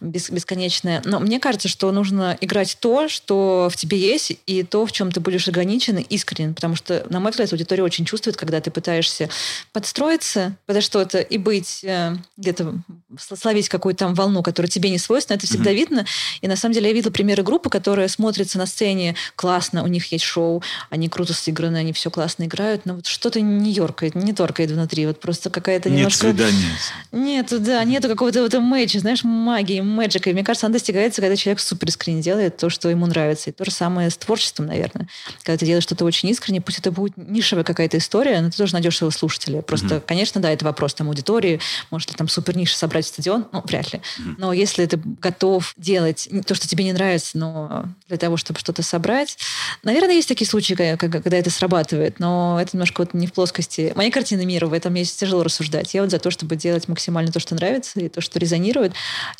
[SPEAKER 5] бес- бесконечная. Но мне кажется, что нужно играть то, что в тебе есть, и то, в чем ты будешь органичен и искренен. Потому что, на мой взгляд, аудитория очень чувствует, когда ты пытаешься подстроиться подо что-то и быть э, где-то, сл- словить какую-то там волну, которая тебе не свойственна. Это всегда видно. И на самом деле я видела примеры группы, которые смотрятся на сцене классно, у них есть шоу, они круто сыграны, они все классно играют, но вот что-то не ёркает, не торкает внутри. Вот просто какая-то
[SPEAKER 1] Нет
[SPEAKER 5] немножко...
[SPEAKER 1] свидания.
[SPEAKER 5] Нету, да, нету какого-то вот мэча, знаешь, магии, мэджика. И мне кажется, она достигается, когда человек супер искренне делает то, что ему нравится. И то же самое с творчеством, наверное. Когда ты делаешь что-то очень искренне, пусть это будет нишевая какая-то история, но ты тоже найдешь своего слушателя. Просто, конечно, да, это вопрос там аудитории. Может ли там супер ниши собрать стадион? Ну, вряд ли. Но если ты готов делать то, что тебе не нравится, но для того, чтобы что-то собрать, наверное, есть такие случаи, когда- это срабатывает, но это немножко вот не в плоскости моей картины мира, в этом есть тяжело рассуждать. Я вот за то, чтобы делать максимально то, что нравится, и то, что резонирует.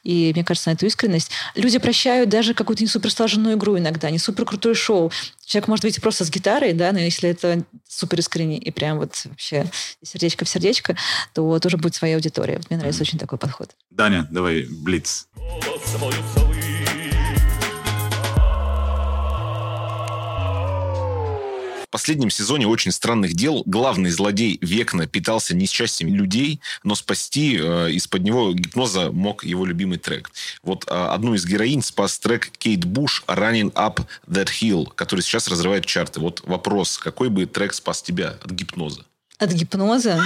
[SPEAKER 5] И мне кажется, на эту искренность. Люди прощают даже какую-то не суперсложную игру иногда, не супер крутое шоу. Человек может выйти просто с гитарой, да, но если это супер искренне и прям вот вообще сердечко в сердечко, то тоже будет своя аудитория. Вот мне нравится очень такой подход.
[SPEAKER 1] Даня, давай, блиц.
[SPEAKER 2] Последнем сезоне «Очень странных дел» главный злодей Векна питался несчастьем людей, но спасти э, из-под него гипноза мог его любимый трек. Вот э, одну из героинь спас трек Кейт Буш «Running Up That Hill», который сейчас разрывает чарты. Вот вопрос, какой бы трек спас тебя от гипноза?
[SPEAKER 5] От гипноза?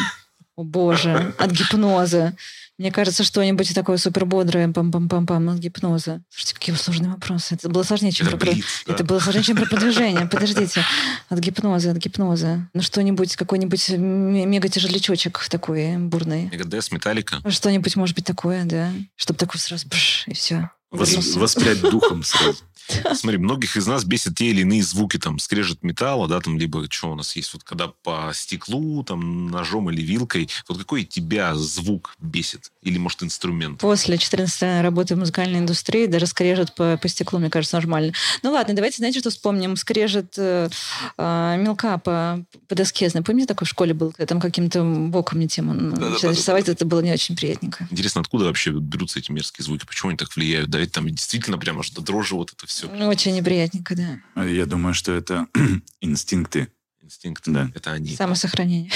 [SPEAKER 5] О боже, от гипноза. Мне кажется, что-нибудь такое супер бодрое, пам-пам-пам-пам, от гипноза. Слушайте, какие сложные вопросы. Это было сложнее, чем
[SPEAKER 2] Это
[SPEAKER 5] про...
[SPEAKER 2] блиц, да.
[SPEAKER 5] Это было сложнее, чем про продвижение. Подождите. От гипноза, от гипноза. Ну, что-нибудь, какой-нибудь мега-тяжелячочек такой бурный.
[SPEAKER 2] Мегадес, Металлика?
[SPEAKER 5] Что-нибудь может быть такое, да. Чтобы такой сразу бш, и все.
[SPEAKER 1] Вос- воспрять духом сразу.
[SPEAKER 2] Смотри, многих из нас бесит те или иные звуки, там, скрежет металла, да, там, либо что у нас есть, вот когда по стеклу, там, ножом или вилкой, вот какой тебя звук бесит? Или, может, инструмент?
[SPEAKER 5] После 14 лет работы в музыкальной индустрии даже скрежет по, по стеклу, мне кажется, нормально. Ну ладно, давайте, знаете, что вспомним? Скрежет э, э, мелка по, по доске. Помните, такой в школе был, там каким-то боком мне тему начали рисовать, это было не очень приятненько.
[SPEAKER 2] Интересно, откуда вообще берутся эти мерзкие звуки? Почему они так влияют? Да, ведь там действительно прямо до дрожи вот это все.
[SPEAKER 5] Ну, Очень неприятненько, да.
[SPEAKER 1] Я думаю, что это инстинкты.
[SPEAKER 2] Инстинкт.
[SPEAKER 1] Да.
[SPEAKER 2] Это они.
[SPEAKER 5] Самосохранение.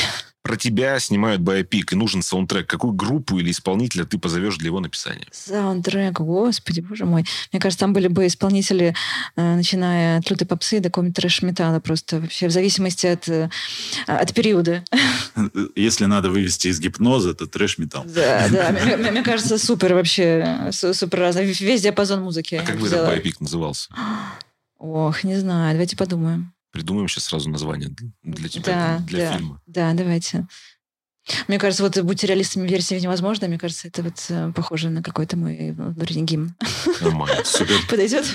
[SPEAKER 2] Про тебя снимают байопик, и нужен саундтрек. Какую группу или исполнителя ты позовешь для его написания?
[SPEAKER 5] Саундтрек, господи, боже мой. Мне кажется, там были бы исполнители, э, начиная от лютой попсы до какого-нибудь трэш-металла просто вообще в зависимости от, э, от периода.
[SPEAKER 1] Если надо вывести из гипноза, то трэш-металл.
[SPEAKER 5] Да, да. Мне, кажется, супер вообще, су- супер разно. Весь диапазон музыки.
[SPEAKER 2] А как бы этот байопик назывался?
[SPEAKER 5] Ох, не знаю, давайте подумаем.
[SPEAKER 2] Придумаем сейчас сразу название для- тебя,
[SPEAKER 5] Да,
[SPEAKER 2] для
[SPEAKER 5] да.
[SPEAKER 2] фильма.
[SPEAKER 5] Да, давайте. Мне кажется, вот «Будьте реалистами, версия невозможно». Мне кажется, это вот э, похоже на какой-то мой внутренний гимн.
[SPEAKER 2] Нормально.
[SPEAKER 1] Супер.
[SPEAKER 5] Подойдет?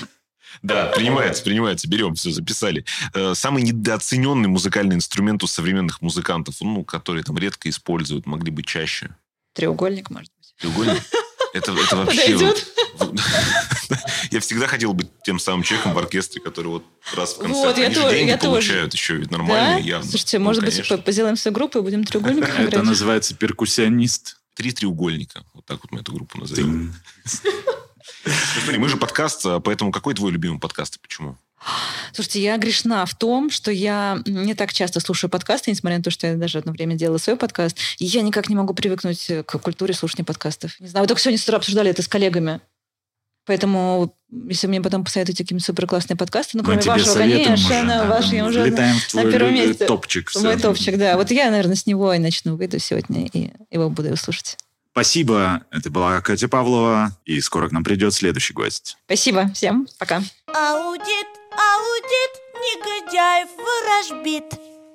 [SPEAKER 2] Да, принимается, принимается. Берем, все, записали. Э, Самый недооцененный музыкальный инструмент у современных музыкантов, ну, которые там редко используют, могли бы чаще.
[SPEAKER 5] Треугольник, может быть.
[SPEAKER 2] Треугольник? Это, это вообще...
[SPEAKER 5] Подойдет?
[SPEAKER 2] вот- Я всегда хотел быть тем самым человеком в оркестре, который вот раз в концерт...
[SPEAKER 5] Вот, я
[SPEAKER 2] Они же
[SPEAKER 5] тоже-
[SPEAKER 2] деньги
[SPEAKER 5] я тоже.
[SPEAKER 2] получают еще, ведь
[SPEAKER 5] Да?
[SPEAKER 2] нормальные, явно.
[SPEAKER 5] Слушайте,
[SPEAKER 2] Ну,
[SPEAKER 5] может быть,
[SPEAKER 2] конечно.
[SPEAKER 5] по- сделаем свою группу и будем треугольником
[SPEAKER 1] Это
[SPEAKER 5] играть?
[SPEAKER 1] называется перкуссионист.
[SPEAKER 2] Три треугольника. Вот так вот мы эту группу назовем. Ну, смотри, мы же подкаст, а, поэтому какой твой любимый подкаст и почему?
[SPEAKER 5] Слушайте, я грешна в том, что я не так часто слушаю подкасты, несмотря на то, что я даже одно время делала свой подкаст, и я никак не могу привыкнуть к культуре слушания подкастов. Не знаю, вы только сегодня с утра обсуждали это с коллегами. Поэтому, если мне потом посоветуете какие-нибудь супер классные подкасты, ну,
[SPEAKER 1] Мы
[SPEAKER 5] кроме вашего, конечно,
[SPEAKER 1] уже. да,
[SPEAKER 5] ваш я уже
[SPEAKER 1] Влетаем в твой
[SPEAKER 5] первом месте.
[SPEAKER 1] топчик.
[SPEAKER 5] мой
[SPEAKER 1] всё.
[SPEAKER 5] топчик, да. Вот я, наверное, с него и начну, выйду сегодня, и его буду слушать.
[SPEAKER 1] Спасибо. Это была Катя Павлова. И скоро к нам придет следующий гость.
[SPEAKER 5] Спасибо всем, пока.
[SPEAKER 3] Аудит, аудит, негодяев ворожбит.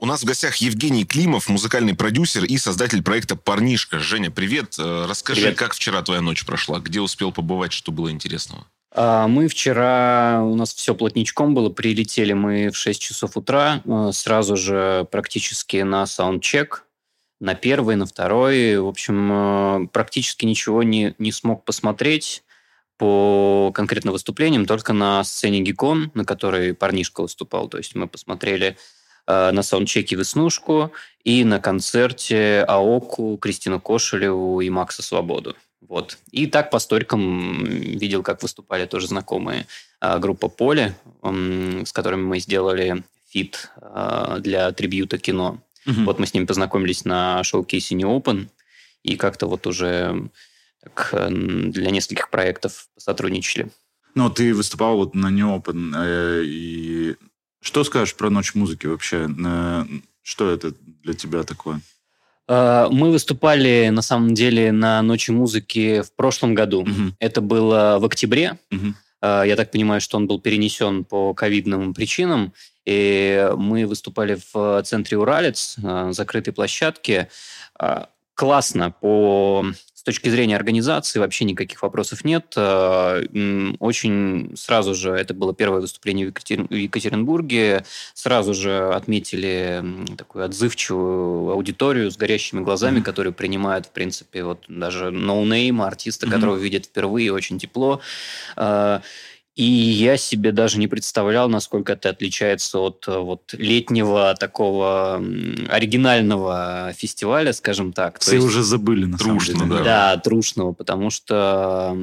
[SPEAKER 2] У нас в гостях Евгений Климов, музыкальный продюсер и создатель проекта «Парнишка». Женя, привет. Э, Расскажи,
[SPEAKER 9] Привет.
[SPEAKER 2] как вчера твоя ночь прошла? Где успел побывать, что было интересного?
[SPEAKER 9] А, Мы вчера, у нас все плотничком было, прилетели мы в 6 часов утра, э, сразу же практически на саундчек, на первый, на второй. В общем, э, практически ничего не, не смог посмотреть по конкретно выступлениям, только на сцене Гикон, на которой парнишка выступал. То есть мы посмотрели на саундчеке «Веснушку» и на концерте АОКу, Кристину Кошелеву и Макса Свободу. Вот. И так по сторикам видел, как выступали тоже знакомые а, группа Поле, с которыми мы сделали feat а, для трибьюта кино.
[SPEAKER 1] Мгм.
[SPEAKER 9] Вот мы с ними познакомились на шоу-кейсе New Open, и как-то вот уже так, э, для нескольких проектов сотрудничали.
[SPEAKER 1] Ну, ты выступал вот на New Open, э, и что скажешь про ночь музыки вообще? Э, Что это для тебя такое?
[SPEAKER 9] А, Мы выступали, на самом деле, на Ночи музыки в прошлом году.
[SPEAKER 1] Мгм.
[SPEAKER 9] Это было в октябре. А, Я так понимаю, что он был перенесен по ковидным причинам. И мы выступали в центре Уралец, закрытой площадке. А, Классно по точки зрения организации вообще никаких вопросов нет. М, Очень сразу же, это было первое выступление в Екатер- в Екатеринбурге, сразу же отметили такую отзывчивую аудиторию с горящими глазами,
[SPEAKER 1] Мгм.
[SPEAKER 9] которые принимают, в принципе, вот даже ноунейма, артиста,
[SPEAKER 1] Мгм.
[SPEAKER 9] которого видят впервые, очень тепло. И я себе даже не представлял, насколько это отличается от э, вот летнего такого оригинального фестиваля, скажем так.
[SPEAKER 1] Все
[SPEAKER 9] есть-
[SPEAKER 1] уже забыли, на самом
[SPEAKER 2] Трушно,
[SPEAKER 1] деле.
[SPEAKER 2] да.
[SPEAKER 9] да, трушного, потому что,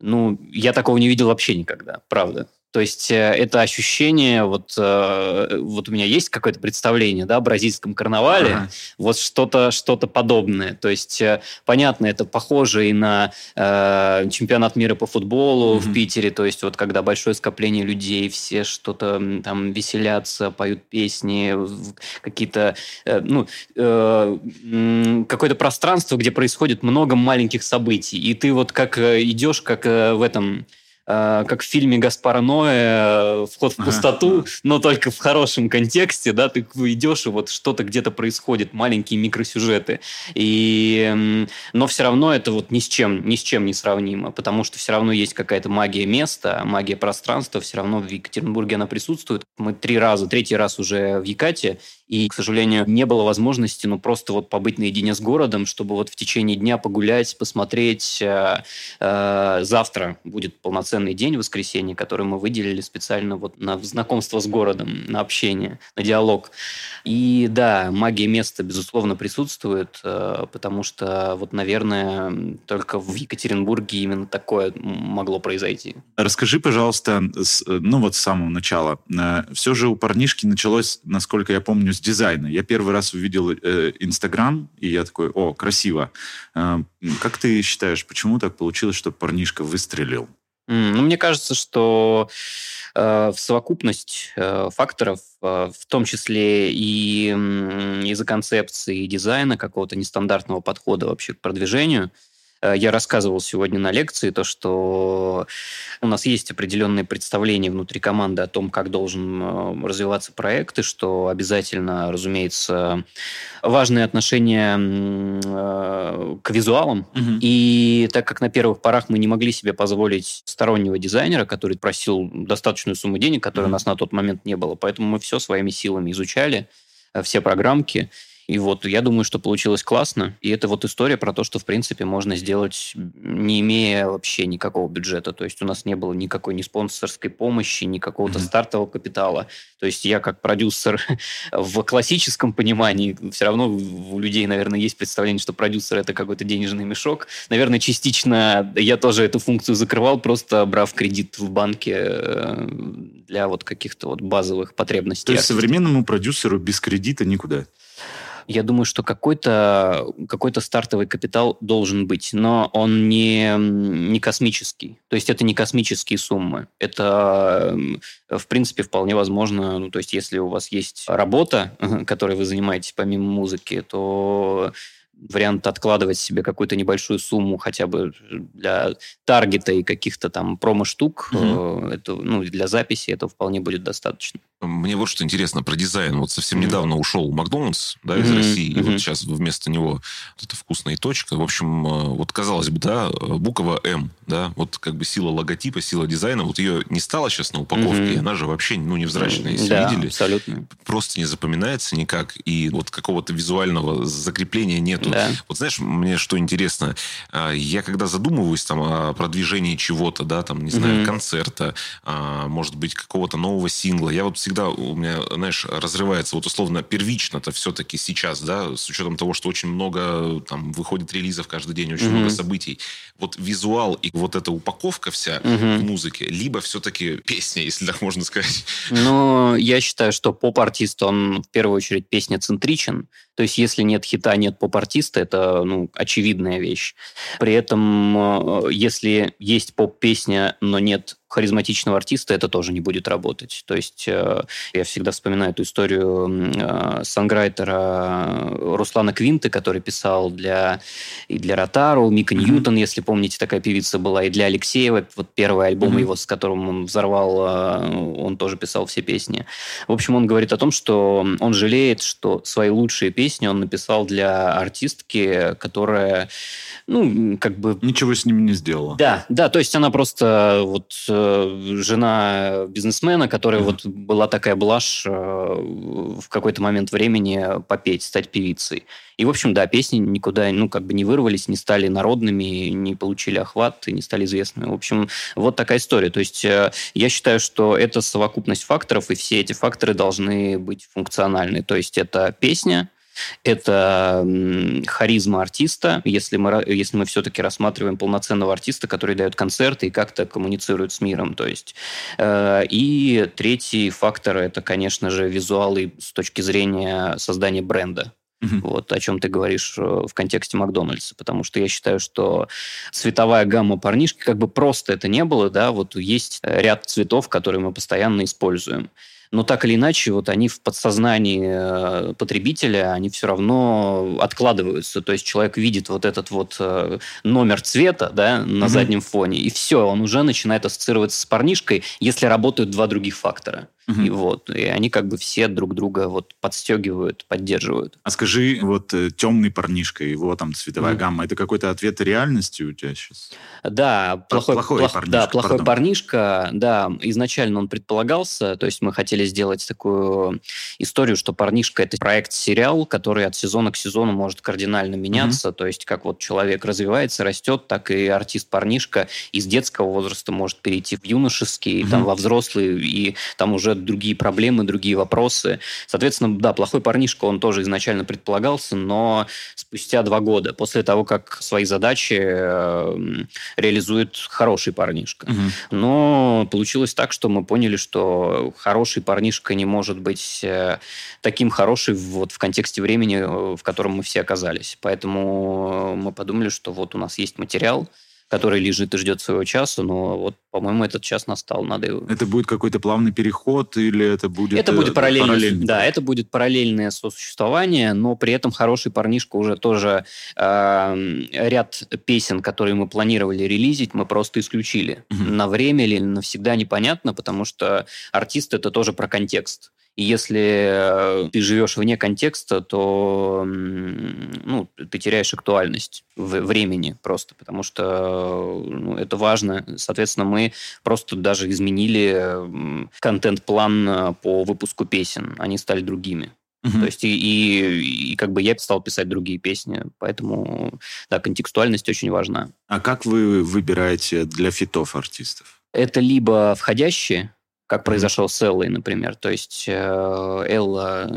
[SPEAKER 9] ну, я такого не видел вообще никогда, правда. То есть э, это ощущение, вот, э, вот у меня есть какое-то представление, да, о бразильском карнавале,
[SPEAKER 1] Ага.
[SPEAKER 9] вот что-то что подобное. То есть, э, понятно, это похоже и на э, чемпионат мира по футболу в
[SPEAKER 1] Мгм.
[SPEAKER 9] Питере, то есть вот когда большое скопление людей, все что-то там веселятся, поют песни, в- какие-то, э, ну, э, какое-то пространство, где происходит много маленьких событий, и ты вот как идешь, как в этом как в фильме Гаспара Ноэ «Вход в пустоту», но только в хорошем контексте, да, ты идешь, и вот что-то где-то происходит, маленькие микросюжеты. И, но все равно это вот ни с чем, ни с чем не сравнимо, потому что все равно есть какая-то магия места, магия пространства, все равно в Екатеринбурге она присутствует. Мы три раза, третий раз уже в Екате, и, к сожалению, не было возможности, ну, просто вот побыть наедине с городом, чтобы вот в течение дня погулять, посмотреть. Э, э, завтра будет полноценный день, воскресенье, который мы выделили специально вот на знакомство с городом, на общение, на диалог. И да, магия места, безусловно, присутствует, э, потому что вот, наверное, только в Екатеринбурге именно такое могло произойти.
[SPEAKER 1] Расскажи, пожалуйста, ну вот с самого начала. Все же у парнишки началось, насколько я помню, с дизайна. Я первый раз увидел э, Инстаграм, и я такой, о, красиво. Э, Как ты считаешь, почему так получилось, что парнишка выстрелил?
[SPEAKER 9] Ну, мне кажется, что э, в совокупность э, факторов, э, в том числе и из-за концепции дизайна какого-то нестандартного подхода вообще к продвижению, э, я рассказывал сегодня на лекции то, что у нас есть определенные представления внутри команды о том, как должен э, развиваться проект, и что обязательно, разумеется, важные отношения э, к визуалам. И так как на первых порах мы не могли себе позволить стороннего дизайнера, который просил достаточную сумму денег, которой у нас на тот момент не было, поэтому мы все своими силами изучали, э, все программки. И вот я думаю, что получилось классно. И это вот история про то, что, в принципе, можно сделать, не имея вообще никакого бюджета. То есть у нас не было никакой ни спонсорской помощи, ни какого-то стартового капитала. То есть я как продюсер в классическом понимании, все равно у людей, наверное, есть представление, что продюсер это какой-то денежный мешок. Наверное, частично я тоже эту функцию закрывал, просто брав кредит в банке э, для вот каких-то вот базовых потребностей.
[SPEAKER 1] То есть современному продюсеру без кредита никуда.
[SPEAKER 9] Я думаю, что какой-то какой стартовый капитал должен быть, но он не, не космический. То есть это не космические суммы. Это, м, в принципе, вполне возможно. Ну, то есть если у вас есть работа, которой вы занимаетесь помимо музыки, то вариант откладывать себе какую-то небольшую сумму хотя бы для таргета и каких-то там промо-штук, э, это, ну, для записи этого вполне будет достаточно.
[SPEAKER 2] Мне вот что интересно про дизайн. Вот совсем
[SPEAKER 9] Мгм.
[SPEAKER 2] недавно ушел Макдональдс да, из
[SPEAKER 9] Мгм,
[SPEAKER 2] России, и
[SPEAKER 9] мгм.
[SPEAKER 2] вот сейчас вместо него вот эта вкусная точка. В общем, э, вот казалось бы, да, э, буква М, да, вот как бы сила логотипа, сила дизайна, вот ее не стало сейчас на упаковке,
[SPEAKER 9] Мгм.
[SPEAKER 2] и она же вообще, ну, невзрачная, если
[SPEAKER 9] да,
[SPEAKER 2] видели.
[SPEAKER 9] абсолютно.
[SPEAKER 2] Просто не запоминается никак, и вот какого-то визуального закрепления нету.
[SPEAKER 9] Да.
[SPEAKER 2] Вот знаешь, мне что интересно, а, я когда задумываюсь там о продвижении чего-то, да, там, не знаю,
[SPEAKER 9] Мгм.
[SPEAKER 2] концерта, а, может быть, какого-то нового сингла, я вот всегда, у меня, знаешь, разрывается вот условно первично-то все-таки сейчас, да, с учетом того, что очень много там выходит релизов каждый день, очень
[SPEAKER 9] Мгм.
[SPEAKER 2] много событий. Вот визуал и вот эта упаковка вся
[SPEAKER 9] Мгм.
[SPEAKER 2] в музыке, либо все-таки песня, если так можно сказать.
[SPEAKER 9] Ну, я считаю, что поп-артист, он в первую очередь песня-центричен. То есть, если нет хита, нет поп-артиста, это, ну, очевидная вещь. При этом, э, если есть поп-песня, но нет харизматичного артиста, это тоже не будет работать. То есть, э, я всегда вспоминаю эту историю э, санграйтера Руслана Квинты, который писал для, и для Ротару, Мика Ньютон, если помните, такая певица была, и для Алексеева, вот первый альбом
[SPEAKER 1] Мгм.
[SPEAKER 9] его, с которым он взорвал, э, он тоже писал все песни. В общем, он говорит о том, что он жалеет, что свои лучшие песни он написал для артистки, которая, ну, как бы...
[SPEAKER 1] Ничего с ними не сделала.
[SPEAKER 9] Да, да, то есть она просто вот э, жена бизнесмена, которая вот была такая блажь э, в какой-то момент времени попеть, стать певицей. И, в общем, да, песни никуда, ну, как бы не вырвались, не стали народными, не получили охват и не стали известными. В общем, вот такая история. То есть э, я считаю, что это совокупность факторов, и все эти факторы должны быть функциональны. То есть это песня, это харизма артиста, если мы, если мы все-таки рассматриваем полноценного артиста, который дает концерты и как-то коммуницирует с миром. То есть, э, и третий фактор – это, конечно же, визуалы с точки зрения создания бренда.
[SPEAKER 1] Мгм.
[SPEAKER 9] Вот о чем ты говоришь э, в контексте Макдональдса, потому что я считаю, что цветовая гамма парнишки, как бы просто это не было, да, вот есть ряд цветов, которые мы постоянно используем. Но так или иначе, вот они в подсознании э, потребителя, они все равно откладываются. То есть человек видит вот этот вот э, номер цвета да, на
[SPEAKER 1] Мгм.
[SPEAKER 9] заднем фоне, и все, он уже начинает ассоциироваться с парнишкой, если работают два других фактора.
[SPEAKER 1] Мгм.
[SPEAKER 9] И вот, и они как бы все друг друга вот подстегивают, поддерживают.
[SPEAKER 1] А скажи, вот э, темный парнишка, его там цветовая
[SPEAKER 9] Мгм.
[SPEAKER 1] гамма, это какой-то ответ реальности у тебя сейчас?
[SPEAKER 9] Да, плохой,
[SPEAKER 1] плохой
[SPEAKER 9] плох-
[SPEAKER 1] парнишка,
[SPEAKER 9] да, плохой
[SPEAKER 1] пардон.
[SPEAKER 9] парнишка, да, изначально он предполагался, то есть мы хотели сделать такую историю, что парнишка это проект-сериал, который от сезона к сезону может кардинально меняться, то есть как вот человек развивается, растет, так и артист-парнишка из детского возраста может перейти в юношеский,
[SPEAKER 1] Мгм.
[SPEAKER 9] там во взрослый, и там уже другие проблемы, другие вопросы. Соответственно, да, плохой парнишка, он тоже изначально предполагался, но спустя два года, после того, как свои задачи э, реализует хороший парнишка.
[SPEAKER 1] Мгм.
[SPEAKER 9] Но получилось так, что мы поняли, что хороший парнишка не может быть э, таким хороший вот в контексте времени, э, в котором мы все оказались. Поэтому мы подумали, что вот у нас есть материал, который лежит и ждет своего часа, но вот, по-моему, этот час настал, надо его...
[SPEAKER 1] Это будет какой-то плавный переход или это будет...
[SPEAKER 9] Это
[SPEAKER 1] э,
[SPEAKER 9] будет параллельно,
[SPEAKER 1] параллельный
[SPEAKER 9] да, это будет параллельное сосуществование, но при этом хороший парнишка уже тоже э, ряд песен, которые мы планировали релизить, мы просто исключили.
[SPEAKER 1] Мгм.
[SPEAKER 9] На время или навсегда непонятно, потому что артист это тоже про контекст. И если э, ты живешь вне контекста, то ну, ты теряешь актуальность времени просто, потому что э, ну, это важно. Соответственно, мы просто даже изменили контент-план э, по выпуску песен. Они стали другими.
[SPEAKER 1] Мгм.
[SPEAKER 9] То есть и, и, и как бы я стал писать другие песни, поэтому да, контекстуальность очень важна.
[SPEAKER 1] А как вы выбираете для фитов артистов?
[SPEAKER 9] Это либо входящие, как
[SPEAKER 1] Мгм.
[SPEAKER 9] произошло с Эллой, например. То есть э, Элла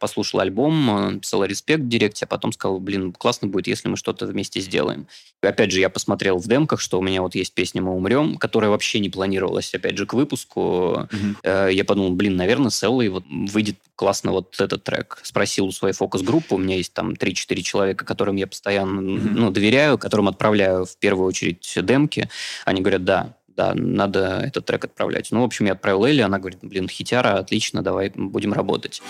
[SPEAKER 9] послушала альбом, э, написала респект в директе, а потом сказала, блин, классно будет, если мы что-то вместе сделаем. И опять же, я посмотрел в демках, что у меня вот есть песня «Мы умрем», которая вообще не планировалась, опять же, к выпуску. Э, Я подумал, блин, наверное, с Эллой вот выйдет классно вот этот трек. Спросил у своей фокус-группы, у меня есть там 3-4 человека, которым я постоянно
[SPEAKER 1] Мгм.
[SPEAKER 9] ну, доверяю, которым отправляю в первую очередь демки. Они говорят, да, да, надо этот трек отправлять. Ну, в общем, я отправил Элли, она говорит, блин, хитяра, отлично, давай будем работать.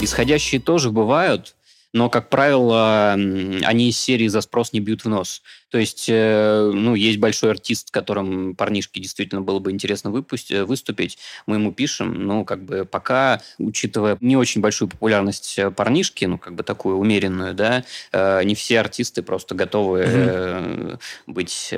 [SPEAKER 9] Исходящие тоже бывают, но, как правило, они из серии «За спрос не бьют в нос». То есть, э, ну, есть большой артист, которым парнишке действительно было бы интересно выпусть- э, выступить, мы ему пишем, ну, как бы пока, учитывая не очень большую популярность э, парнишки, ну, как бы такую умеренную, да, не все артисты просто готовы э, быть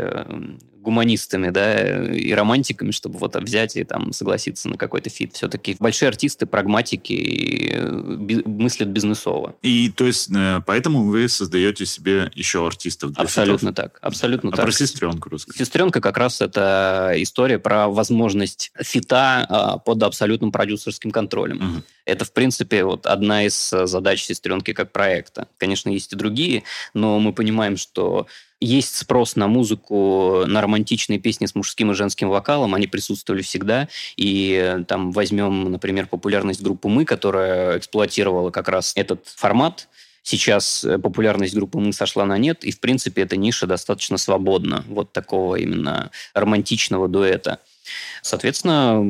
[SPEAKER 9] гуманистами, да, и романтиками, чтобы вот взять и там согласиться на какой-то feat. Все-таки большие артисты, прагматики, и, э, би- мыслят бизнесово.
[SPEAKER 1] И то есть э, поэтому вы создаете себе еще артистов для
[SPEAKER 9] Абсолютно
[SPEAKER 1] feat ов?
[SPEAKER 9] так, абсолютно
[SPEAKER 1] А
[SPEAKER 9] так.
[SPEAKER 1] про сестренку расскажи.
[SPEAKER 9] Сестренка как раз это история про возможность фита а, под абсолютным продюсерским контролем.
[SPEAKER 1] Мгм.
[SPEAKER 9] Это, в принципе, вот одна из э, задач сестренки как проекта. Конечно, есть и другие, но мы понимаем, что есть спрос на музыку, на романтичные песни с мужским и женским вокалом, они присутствовали всегда. И э, там возьмем, например, популярность группы «Мы», которая эксплуатировала как раз этот формат. Сейчас э, популярность группы «Мы» сошла на нет, и, в принципе, эта ниша достаточно свободна. Вот такого именно романтичного дуэта. Соответственно,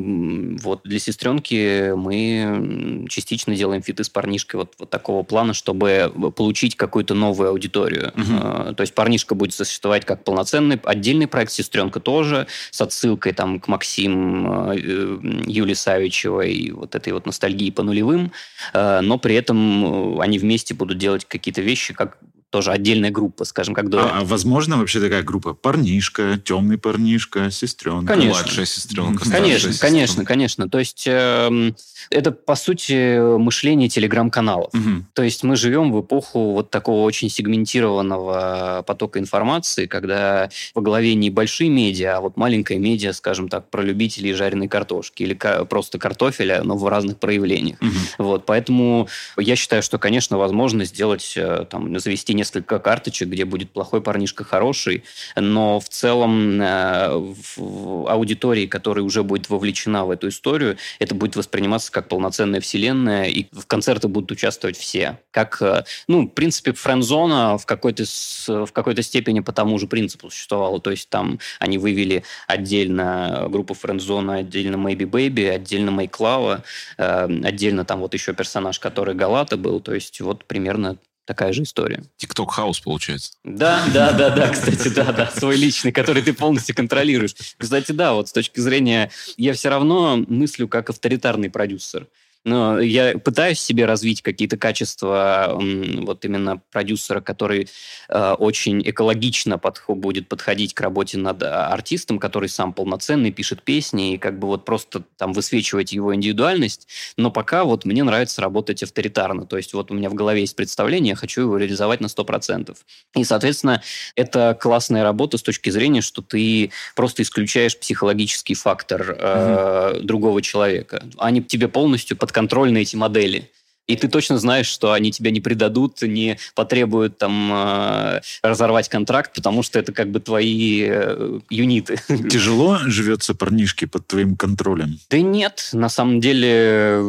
[SPEAKER 9] вот для сестренки мы частично делаем фиты с парнишкой вот, вот такого плана, чтобы получить какую-то новую аудиторию. Э, То есть парнишка будет существовать как полноценный отдельный проект, сестренка тоже, с отсылкой там к Максим, э, э, Юлии Савичевой и вот этой вот ностальгии по нулевым, Э, но при этом э, они вместе будут делать какие-то вещи, как тоже отдельная группа, скажем, как дуэт.
[SPEAKER 1] А, а возможно вообще такая группа? Парнишка, темный парнишка, сестренка.
[SPEAKER 9] Конечно.
[SPEAKER 2] Младшая сестренка,
[SPEAKER 1] Конечно,
[SPEAKER 2] сестренка.
[SPEAKER 9] конечно, конечно. То есть эм, это, по сути, мышление телеграм-каналов.
[SPEAKER 1] Мгм.
[SPEAKER 9] То есть мы живем в эпоху вот такого очень сегментированного потока информации, когда во главе не большие медиа, а вот маленькая медиа, скажем так, про любителей жареной картошки или просто картофеля, но в разных проявлениях.
[SPEAKER 1] Мгм.
[SPEAKER 9] Вот, поэтому я считаю, что, конечно, возможно сделать, э, там, завести несколько карточек, где будет плохой парнишка хороший, но в целом э, в аудитории, которая уже будет вовлечена в эту историю, это будет восприниматься как полноценная вселенная, и в концерты будут участвовать все. Как, э, ну, в принципе, френдзона в какой-то, в какой-то степени по тому же принципу существовала. То есть там они вывели отдельно группу френдзона, отдельно Maybe Baby, отдельно Майклава, э, отдельно там вот еще персонаж, который Галата был. То есть вот примерно такая же история.
[SPEAKER 2] Тикток хаус получается.
[SPEAKER 9] Да, да, да, да, кстати, да, да, свой личный, который ты полностью контролируешь. Кстати, да, вот с точки зрения, я все равно мыслю как авторитарный продюсер. Но я пытаюсь себе развить какие-то качества вот именно продюсера, который э, очень экологично подхо- будет подходить к работе над э, артистом, который сам полноценный, пишет песни, и как бы вот просто там высвечивать его индивидуальность. Но пока вот мне нравится работать авторитарно. То есть вот у меня в голове есть представление, я хочу его реализовать на 100%. И, соответственно, это классная работа с точки зрения, что ты просто исключаешь психологический фактор э, другого человека. Они тебе полностью подконтрольны, эти модели. И ты точно знаешь, что они тебя не предадут, не потребуют там э, разорвать контракт, потому что это как бы твои э, юниты.
[SPEAKER 1] Тяжело живется парнишке под твоим контролем?
[SPEAKER 9] Да нет, на самом деле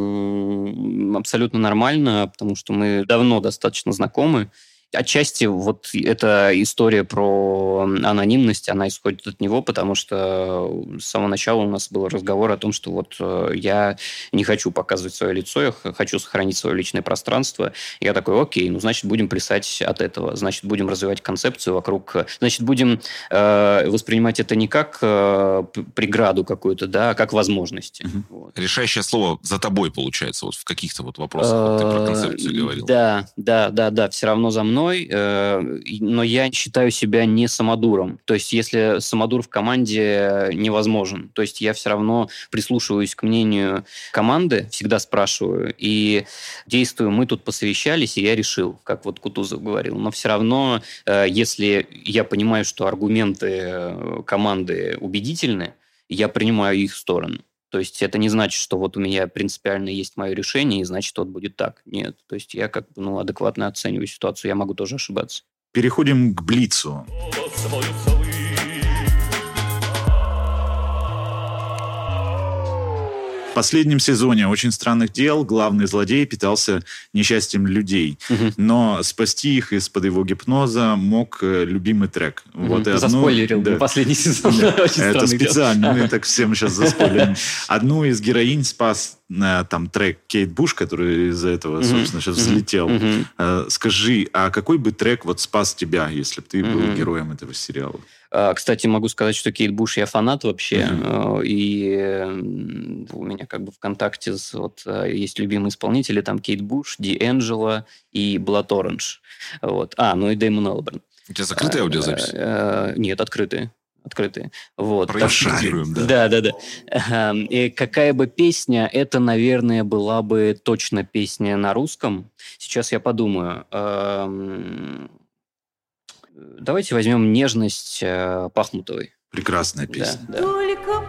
[SPEAKER 9] абсолютно нормально, потому что мы давно достаточно знакомы. Отчасти вот эта история про анонимность, она исходит от него, потому что с самого начала у нас был разговор о том, что вот э, я не хочу показывать свое лицо, я хочу сохранить свое личное пространство. Я такой, окей, ну, значит, будем плясать от этого, значит, будем развивать концепцию вокруг, значит, будем э, воспринимать это не как э, преграду какую-то, да, а как возможности. Вот.
[SPEAKER 2] Решающее слово за тобой получается вот в каких-то вот вопросах. Вот ты про концепцию
[SPEAKER 9] Э,
[SPEAKER 2] говорил.
[SPEAKER 9] Да, да, да, да, все равно за мной, э, и- но я считаю себя не самодуром. То есть, если самодур в команде невозможен, то есть я все равно прислушиваюсь к мнению команды, всегда спрашиваю, и действую, мы тут посовещались, и я решил, как вот Кутузов говорил. Но все равно, э, если я понимаю, что аргументы э, команды убедительны, я принимаю их сторону. То есть это не значит, что вот у меня принципиально есть мое решение, и значит, вот будет так. Нет. То есть я как бы ну, адекватно оцениваю ситуацию, я могу тоже ошибаться.
[SPEAKER 1] Переходим к Блицу. Последнем сезоне «Очень странных дел» главный злодей питался несчастьем людей.
[SPEAKER 9] Мгм.
[SPEAKER 1] Но спасти их из-под его гипноза мог э, любимый трек. Вот и
[SPEAKER 9] Мгм.
[SPEAKER 1] одну-
[SPEAKER 9] Заспойлерил
[SPEAKER 1] да.
[SPEAKER 9] последний сезон.
[SPEAKER 1] Да,
[SPEAKER 9] Очень
[SPEAKER 1] Это
[SPEAKER 9] странных дел.
[SPEAKER 1] специально, мы так всем сейчас заспойлерим. Одну из героинь спас э, там трек Кейт Буш, который из-за этого,
[SPEAKER 9] Мгм.
[SPEAKER 1] собственно, сейчас
[SPEAKER 9] Мгм.
[SPEAKER 1] взлетел. Э, Скажи, а какой бы трек вот спас тебя, если бы ты был
[SPEAKER 9] Мгм.
[SPEAKER 1] героем этого сериала?
[SPEAKER 9] А, Кстати, могу сказать, что Кейт Буш я фанат вообще. Э, И у меня как бы ВКонтакте вот, э, есть любимые исполнители. Там Кейт Буш, Ди Энджело и Блат Оранж. Вот. А, ну и Дэймон Элберн.
[SPEAKER 2] У тебя закрытая аудиозапись?
[SPEAKER 9] Э, э, Нет, открытые. Открытые. Вот.
[SPEAKER 2] Проинфильтрируем, да.
[SPEAKER 9] Да, да, да. Ага. И какая бы песня, это, наверное, была бы точно песня на русском. Сейчас я подумаю. Давайте возьмем нежность э, Пахмутовой.
[SPEAKER 1] Прекрасная
[SPEAKER 9] Да,
[SPEAKER 1] песня.
[SPEAKER 9] да.
[SPEAKER 3] Только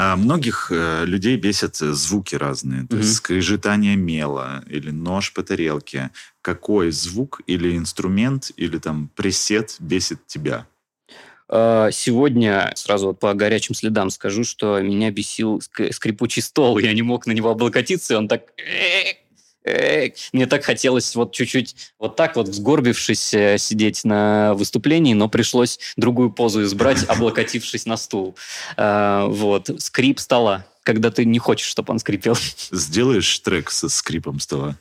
[SPEAKER 3] А
[SPEAKER 1] многих э, людей бесят э, звуки разные. То есть скрежетание мела или нож по тарелке. Какой звук или инструмент или там пресет бесит тебя?
[SPEAKER 9] Э, Сегодня сразу вот по горячим следам скажу, что меня бесил ск- скрипучий стол. Я не мог на него облокотиться, и он так... Мне так хотелось вот чуть-чуть вот так вот сгорбившись э, сидеть на выступлении, но пришлось другую позу избрать, облокотившись на стул. Э, Вот. Скрип стола, когда ты не хочешь, чтобы он скрипел.
[SPEAKER 1] Сделаешь трек со скрипом стола?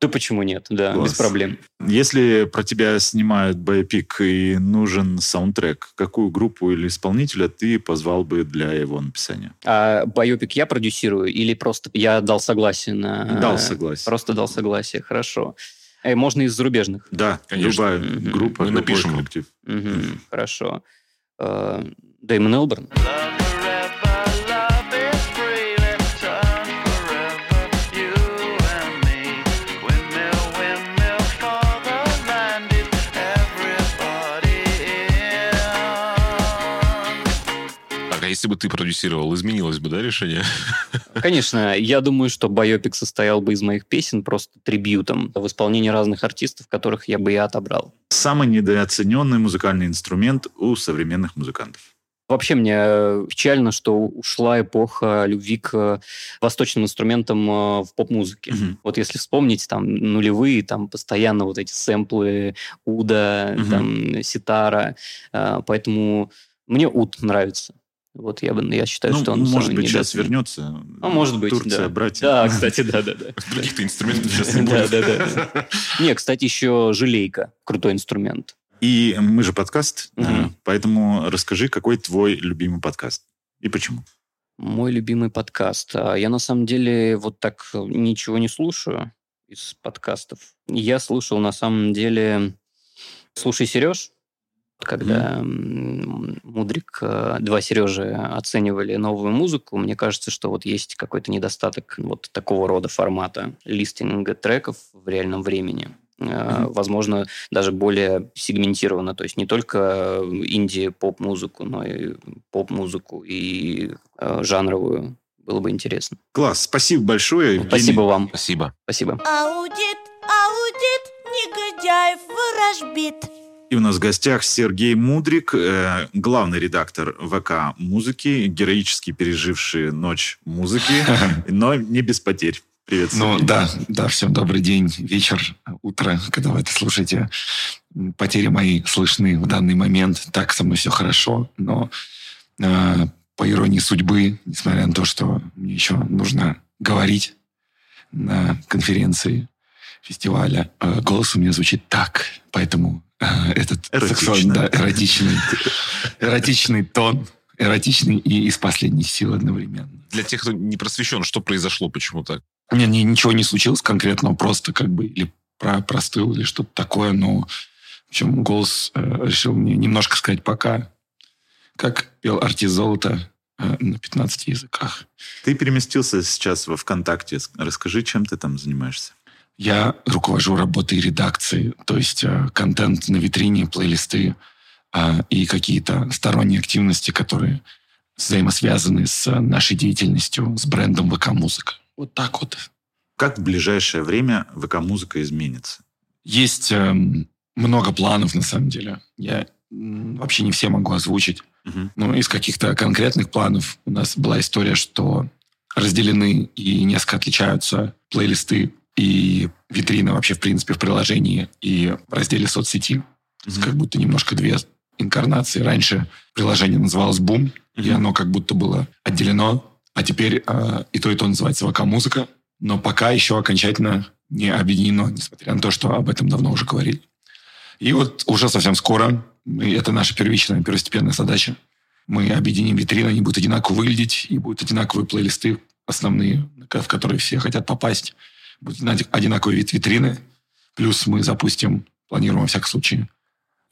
[SPEAKER 9] Да почему нет? Да,
[SPEAKER 1] Класс.
[SPEAKER 9] без проблем.
[SPEAKER 1] Если про тебя снимают байопик и нужен саундтрек, какую группу или исполнителя ты позвал бы для его написания?
[SPEAKER 9] А байопик я продюсирую или просто я дал согласие на...
[SPEAKER 1] Дал согласие.
[SPEAKER 9] Просто дал согласие, хорошо. Э, можно из зарубежных.
[SPEAKER 1] Да,
[SPEAKER 2] Конечно.
[SPEAKER 1] любая группа,
[SPEAKER 2] Мы
[SPEAKER 1] любой
[SPEAKER 2] напишем.
[SPEAKER 1] коллектив.
[SPEAKER 9] Хорошо. Э, Дэймон Элберн.
[SPEAKER 2] Если бы ты продюсировал, изменилось бы, да, решение?
[SPEAKER 9] Конечно, я думаю, что байопик состоял бы из моих песен просто трибьютом в исполнении разных артистов, которых я бы и отобрал.
[SPEAKER 1] Самый недооцененный музыкальный инструмент у современных музыкантов.
[SPEAKER 9] Вообще мне э, печально, что ушла эпоха любви к э, восточным инструментам э, в поп-музыке.
[SPEAKER 1] Мгм.
[SPEAKER 9] Вот если вспомнить, там, нулевые, там, постоянно вот эти сэмплы Уда,
[SPEAKER 1] Мгм.
[SPEAKER 9] там, ситара. Поэтому мне Уд нравится. Вот я, бы, я считаю,
[SPEAKER 1] Ну,
[SPEAKER 9] что он
[SPEAKER 1] может быть, сейчас вернется.
[SPEAKER 9] А может быть,
[SPEAKER 1] Турция,
[SPEAKER 9] да.
[SPEAKER 1] братья.
[SPEAKER 9] Да, кстати, да-да-да.
[SPEAKER 2] Других-то инструментов сейчас не
[SPEAKER 9] Да,
[SPEAKER 2] будет.
[SPEAKER 9] да, да. Не, кстати, еще желейка. Крутой инструмент.
[SPEAKER 1] И мы же подкаст, э, поэтому расскажи, какой твой любимый подкаст и почему?
[SPEAKER 9] Мой любимый подкаст. А Я на самом деле вот так ничего не слушаю из подкастов. Я слушал на самом деле «Слушай, Сереж», когда м, Мудрик, э, два Сережи оценивали новую музыку, мне кажется, что вот есть какой-то недостаток вот такого рода формата листинга треков в реальном времени. Э,
[SPEAKER 1] Мгм.
[SPEAKER 9] Возможно, даже более сегментированно, то есть не только инди-поп-музыку, но и поп-музыку и э, жанровую. Было бы интересно.
[SPEAKER 1] Класс, спасибо большое. Евгений.
[SPEAKER 9] Спасибо вам.
[SPEAKER 2] Спасибо.
[SPEAKER 9] Спасибо.
[SPEAKER 10] Аудит, аудит, негодяев ворожбит.
[SPEAKER 1] И у нас в гостях Сергей Мудрик, э, главный редактор ВК музыки, героически переживший ночь музыки, но не без потерь. Привет,
[SPEAKER 11] Ну
[SPEAKER 1] Сергей.
[SPEAKER 11] да, да, всем добрый день, вечер, утро, когда вы это слушаете. Потери мои слышны в данный момент. Так со мной все хорошо, но э, по иронии судьбы, несмотря на то, что мне еще нужно говорить на конференции фестиваля, э, голос у меня звучит так, поэтому этот сексуальный, да, эротичный, эротичный тон, эротичный и из последней силы одновременно.
[SPEAKER 2] Для тех, кто не просвещен, что произошло, почему так?
[SPEAKER 11] У меня ни- ничего не случилось конкретного, просто как бы или про простыл, или что-то такое, но в общем, голос э, решил мне немножко сказать пока, как пел артист золота э, на 15 языках.
[SPEAKER 1] Ты переместился сейчас во ВКонтакте. Расскажи, чем ты там занимаешься.
[SPEAKER 11] Я руковожу работой редакции, то есть э, контент на витрине, плейлисты э, и какие-то сторонние активности, которые взаимосвязаны с э, нашей деятельностью, с брендом ВК-музыка. Вот так вот.
[SPEAKER 1] Как в ближайшее время ВК-музыка изменится?
[SPEAKER 11] Есть эм, много планов, на самом деле. Я вообще не все могу озвучить.
[SPEAKER 1] Мгм.
[SPEAKER 11] Ну, из каких-то конкретных планов у нас была история, что разделены и несколько отличаются плейлисты и витрины вообще, в принципе, в приложении и в разделе соцсети.
[SPEAKER 1] Мгм.
[SPEAKER 11] Как будто немножко две инкарнации. Раньше приложение называлось «Бум», и
[SPEAKER 1] Мгм.
[SPEAKER 11] оно как будто было отделено. А теперь э, и то, и то называется «ВК-музыка». Но пока еще окончательно не объединено, несмотря на то, что об этом давно уже говорили. И вот уже совсем скоро, и это наша первичная, первостепенная задача, мы объединим витрины, они будут одинаково выглядеть, и будут одинаковые плейлисты основные, в которые все хотят попасть. Будут одинаки- одинаковые вид витрины. Плюс мы запустим, планируем во всяком случае,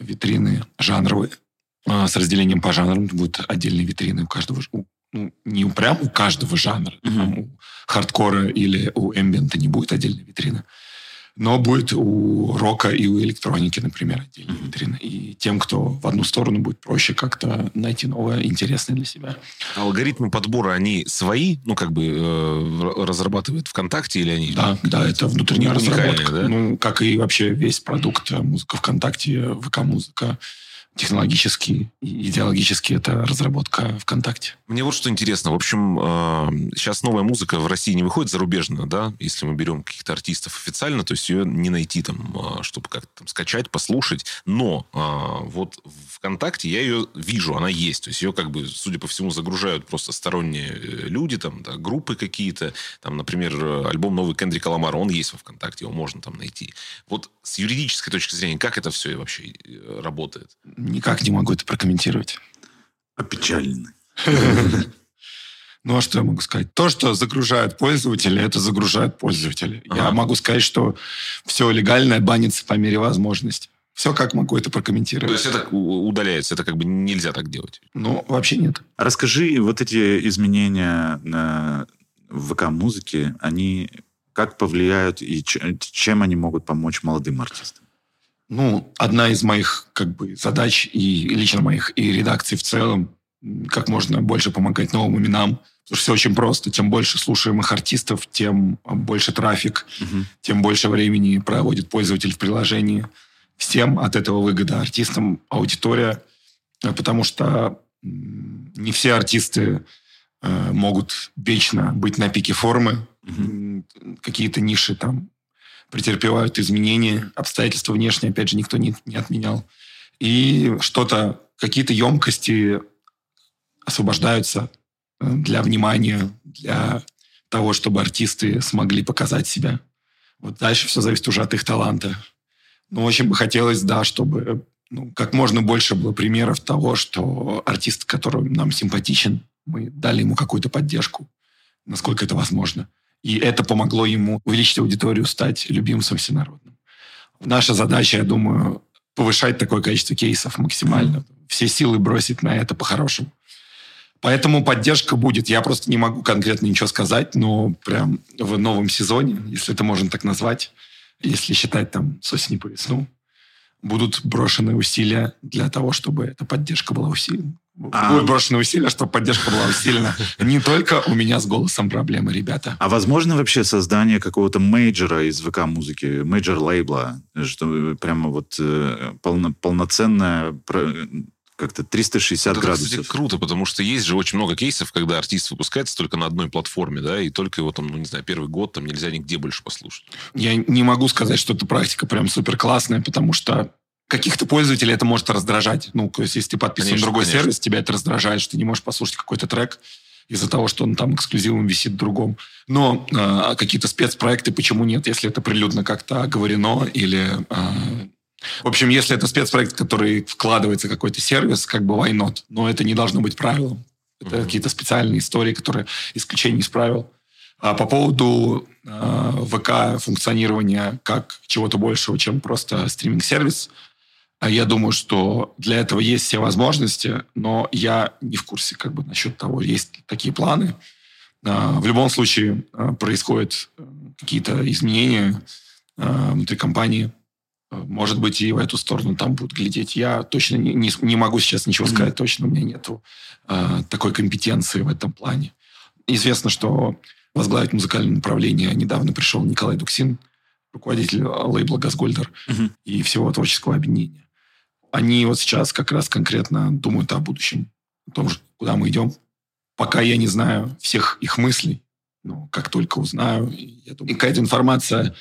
[SPEAKER 11] витрины жанровые а, с разделением по жанрам. Будут отдельные витрины у каждого. у- ну, не прям у каждого жанра. Там у хардкора или у эмбиента не будет отдельной витрины. Но будет у рока и у электроники, например, отдельная витрина. И тем, кто в одну сторону будет проще как-то найти новое, интересное для себя.
[SPEAKER 2] Алгоритмы подбора, они свои, ну, как бы э, разрабатывает ВКонтакте или они...
[SPEAKER 11] Да, да, это внутренняя разработка.
[SPEAKER 2] да?
[SPEAKER 11] Ну, как и вообще весь продукт э, музыка ВКонтакте, ВК-музыка, технологически и идеологически это разработка ВКонтакте.
[SPEAKER 2] Мне вот что интересно. В общем, сейчас новая музыка в России не выходит зарубежная, да? Если мы берем каких-то артистов официально, то есть ее не найти там, э, чтобы как-то там скачать, послушать. Но э, вот ВКонтакте я ее вижу, она есть. То есть ее как бы, судя по всему, загружают просто сторонние э, люди, там, да, группы какие-то. Там, например, альбом новый Кендрика Ламара, он есть во ВКонтакте, его можно там найти. Вот с юридической точки зрения, как это все вообще э, работает?
[SPEAKER 11] Никак не могу это прокомментировать.
[SPEAKER 1] Опечаленный.
[SPEAKER 11] Ну, а что я могу сказать? То, что загружают пользователи, это загружают пользователи. Я
[SPEAKER 2] Ага.
[SPEAKER 11] могу сказать, что все легальное банится по мере возможности. Все как могу это прокомментировать.
[SPEAKER 2] То есть это удаляется, это как бы нельзя так делать.
[SPEAKER 11] Ну, вообще нет.
[SPEAKER 1] Расскажи, вот эти изменения на ВК-музыке, они как повлияют и чем они могут помочь молодым артистам?
[SPEAKER 11] Ну, одна из моих как бы задач и лично моих и редакций в целом как можно больше помогать новым именам. Потому что все очень просто. Чем больше слушаемых артистов, тем а, больше трафик,
[SPEAKER 1] Мгм.
[SPEAKER 11] тем больше времени проводит пользователь в приложении. Всем от этого выгода. Артистам аудитория, э, потому что не все артисты э, могут вечно быть на пике формы. М, Какие-то ниши там претерпевают изменения, обстоятельства внешние, опять же, никто не, не отменял. И что-то, какие-то емкости освобождаются э, для внимания, для того, чтобы артисты смогли показать себя. Вот дальше все зависит уже от их таланта. Ну, очень бы хотелось, да, чтобы ну, как можно больше было примеров того, что артист, который нам симпатичен, мы дали ему какую-то поддержку, насколько это возможно. И это помогло ему увеличить аудиторию, стать любимцем всенародным. Наша задача, я думаю, повышать такое количество кейсов максимально. Все силы бросить на это по-хорошему. Поэтому поддержка будет. Я просто не могу конкретно ничего сказать, но прям в новом сезоне, если это можно так назвать, если считать там с осени по весну, будут брошены усилия для того, чтобы эта поддержка была усилена.
[SPEAKER 1] А-
[SPEAKER 11] Будут брошены усилия, чтобы поддержка была усилена. Не только у меня с голосом проблемы, ребята.
[SPEAKER 1] А возможно вообще создание какого-то major а из ВК-музыки, major-лейбла, что прямо вот э, полно- полноценная как-то 360
[SPEAKER 2] Вот это,
[SPEAKER 1] градусов.
[SPEAKER 2] кстати, круто, потому что есть же очень много кейсов, когда артист выпускается только на одной платформе, да, и только его там, ну, не знаю, первый год там нельзя нигде больше послушать.
[SPEAKER 11] Я не могу сказать, что эта практика прям супер классная, потому что каких-то пользователей это может раздражать. Ну, то есть, если ты подписан
[SPEAKER 2] Конечно,
[SPEAKER 11] на другой
[SPEAKER 2] конечно.
[SPEAKER 11] сервис, тебя это раздражает, что ты не можешь послушать какой-то трек из-за того, что он там эксклюзивом висит в другом. Но э, какие-то спецпроекты, почему нет, если это прилюдно как-то оговорено или... э, в общем, если это спецпроект, который вкладывается в какой-то сервис, как бы why not? Но это не должно быть правилом. Это
[SPEAKER 2] Мгм.
[SPEAKER 11] какие-то специальные истории, которые исключение из правил. А по поводу э, ВК функционирования как чего-то большего, чем просто стриминг-сервис, а я думаю, что для этого есть все возможности, но я не в курсе как бы насчет того, есть такие планы. А, В любом случае а, происходят э, какие-то изменения а, внутри компании. А, Может быть, и в эту сторону там будут глядеть. Я точно не, не не могу сейчас ничего
[SPEAKER 1] Мгм.
[SPEAKER 11] сказать. Точно у меня нету а, такой компетенции в этом плане. Известно, что возглавить музыкальное направление недавно пришел Николай Дуксин, руководитель а, лейбла «Газгольдер»
[SPEAKER 1] Мгм.
[SPEAKER 11] и всего творческого объединения. Они вот сейчас как раз конкретно думают о будущем, о том, куда мы идем. Пока я не знаю всех их мыслей, но как только узнаю, я думаю, и какая-то информация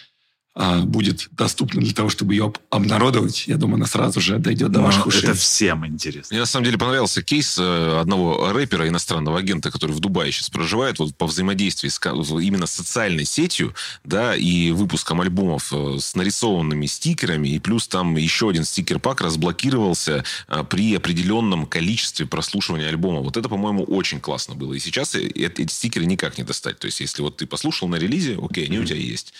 [SPEAKER 11] а, будет доступна для того, чтобы ее об- обнародовать, я думаю, она сразу же дойдет до
[SPEAKER 1] Но
[SPEAKER 11] ваших ушей.
[SPEAKER 1] это всем интересно.
[SPEAKER 2] Мне на самом деле понравился кейс э, одного рэпера, иностранного агента, который в Дубае сейчас проживает, вот по взаимодействию с, именно с социальной сетью, да, и выпуском альбомов э, с нарисованными стикерами, и плюс там еще один стикер-пак разблокировался э, при определенном количестве прослушивания альбома. Вот это, по-моему, очень классно было. И сейчас эти стикеры никак не достать. То есть, если вот ты послушал на релизе, окей, они у тебя есть.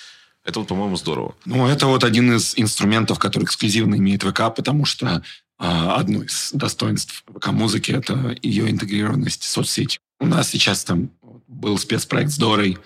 [SPEAKER 2] Это вот, по-моему, здорово.
[SPEAKER 11] Ну, это вот один из инструментов, который эксклюзивно имеет ВК, потому что а, одно из достоинств ВК-музыки – это ее интегрированность в соцсети. У нас сейчас там был спецпроект с Дорой,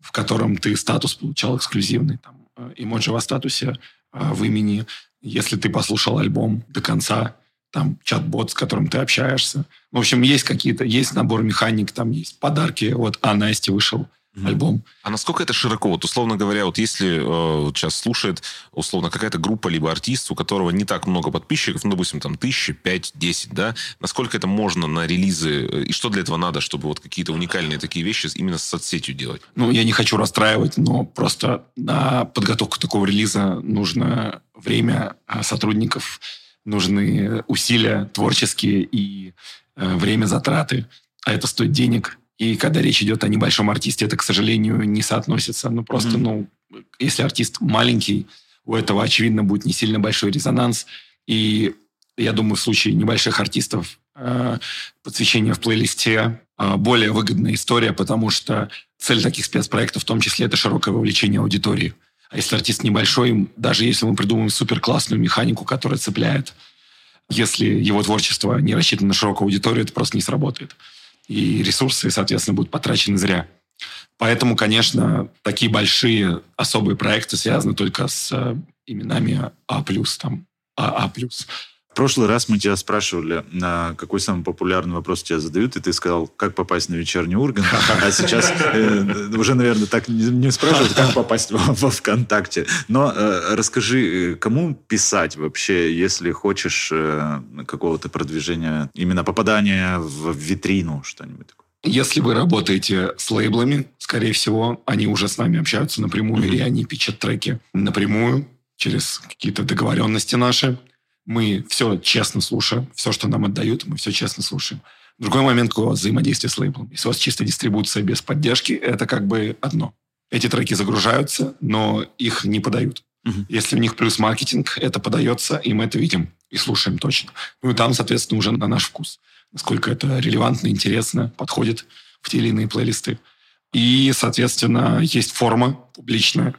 [SPEAKER 11] в котором ты статус получал эксклюзивный. Там, э, эмоджи во статусе, э, в имени. Если ты послушал альбом до конца, там чат-бот, с которым ты общаешься. В общем, есть какие-то, есть набор механик, там есть подарки. Вот А Насти вышел альбом.
[SPEAKER 2] А насколько это широко? Вот, условно говоря, вот если э, сейчас слушает, условно, какая-то группа либо артист, у которого не так много подписчиков, ну, допустим, там, тысяча, пять, десять, да, насколько это можно на релизы, э, и что для этого надо, чтобы вот какие-то уникальные такие вещи именно с соцсетью делать?
[SPEAKER 11] ну, я не хочу расстраивать, но просто на подготовку такого релиза нужно время а, сотрудников, нужны усилия творческие и э, время затраты, а это стоит денег. И когда речь идет о небольшом артисте, это, к сожалению, не соотносится. Ну, просто,
[SPEAKER 1] Мгм.
[SPEAKER 11] ну, если артист маленький, у этого, очевидно, будет не сильно большой резонанс. И я думаю, в случае небольших артистов э, подсвечение в плейлисте э, более выгодная история, потому что цель таких спецпроектов в том числе это широкое вовлечение аудитории. А если артист небольшой, даже если мы придумаем супер классную механику, которая цепляет, если его творчество не рассчитано на широкую аудиторию, это просто не сработает. И ресурсы, соответственно, будут потрачены зря. Поэтому, конечно, такие большие особые проекты связаны только с э, именами А+, там, АА+.
[SPEAKER 1] В прошлый раз мы тебя спрашивали, на какой самый популярный вопрос тебя задают, и ты сказал, как попасть на вечерний Ургант. А сейчас э, уже, наверное, так не, не спрашивают, как попасть во, ВКонтакте. Но э, расскажи, э, кому писать вообще, если хочешь э, какого-то продвижения, именно попадания в витрину, что-нибудь такое?
[SPEAKER 11] Если вы работаете с лейблами, скорее всего, они уже с нами общаются напрямую,
[SPEAKER 1] Мгм.
[SPEAKER 11] и они пичат треки напрямую через какие-то договоренности наши. Мы все честно слушаем, все, что нам отдают, мы все честно слушаем. Другой момент такого взаимодействия с лейблом. Если у вас чисто дистрибуция без поддержки, это как бы одно. Эти треки загружаются, но их не подают.
[SPEAKER 1] Мгм.
[SPEAKER 11] Если у них плюс маркетинг, это подается, и мы это видим и слушаем точно. Ну и там, соответственно, уже на наш вкус. Насколько это релевантно, интересно, подходит в те или иные плейлисты. И, соответственно, есть форма публичная,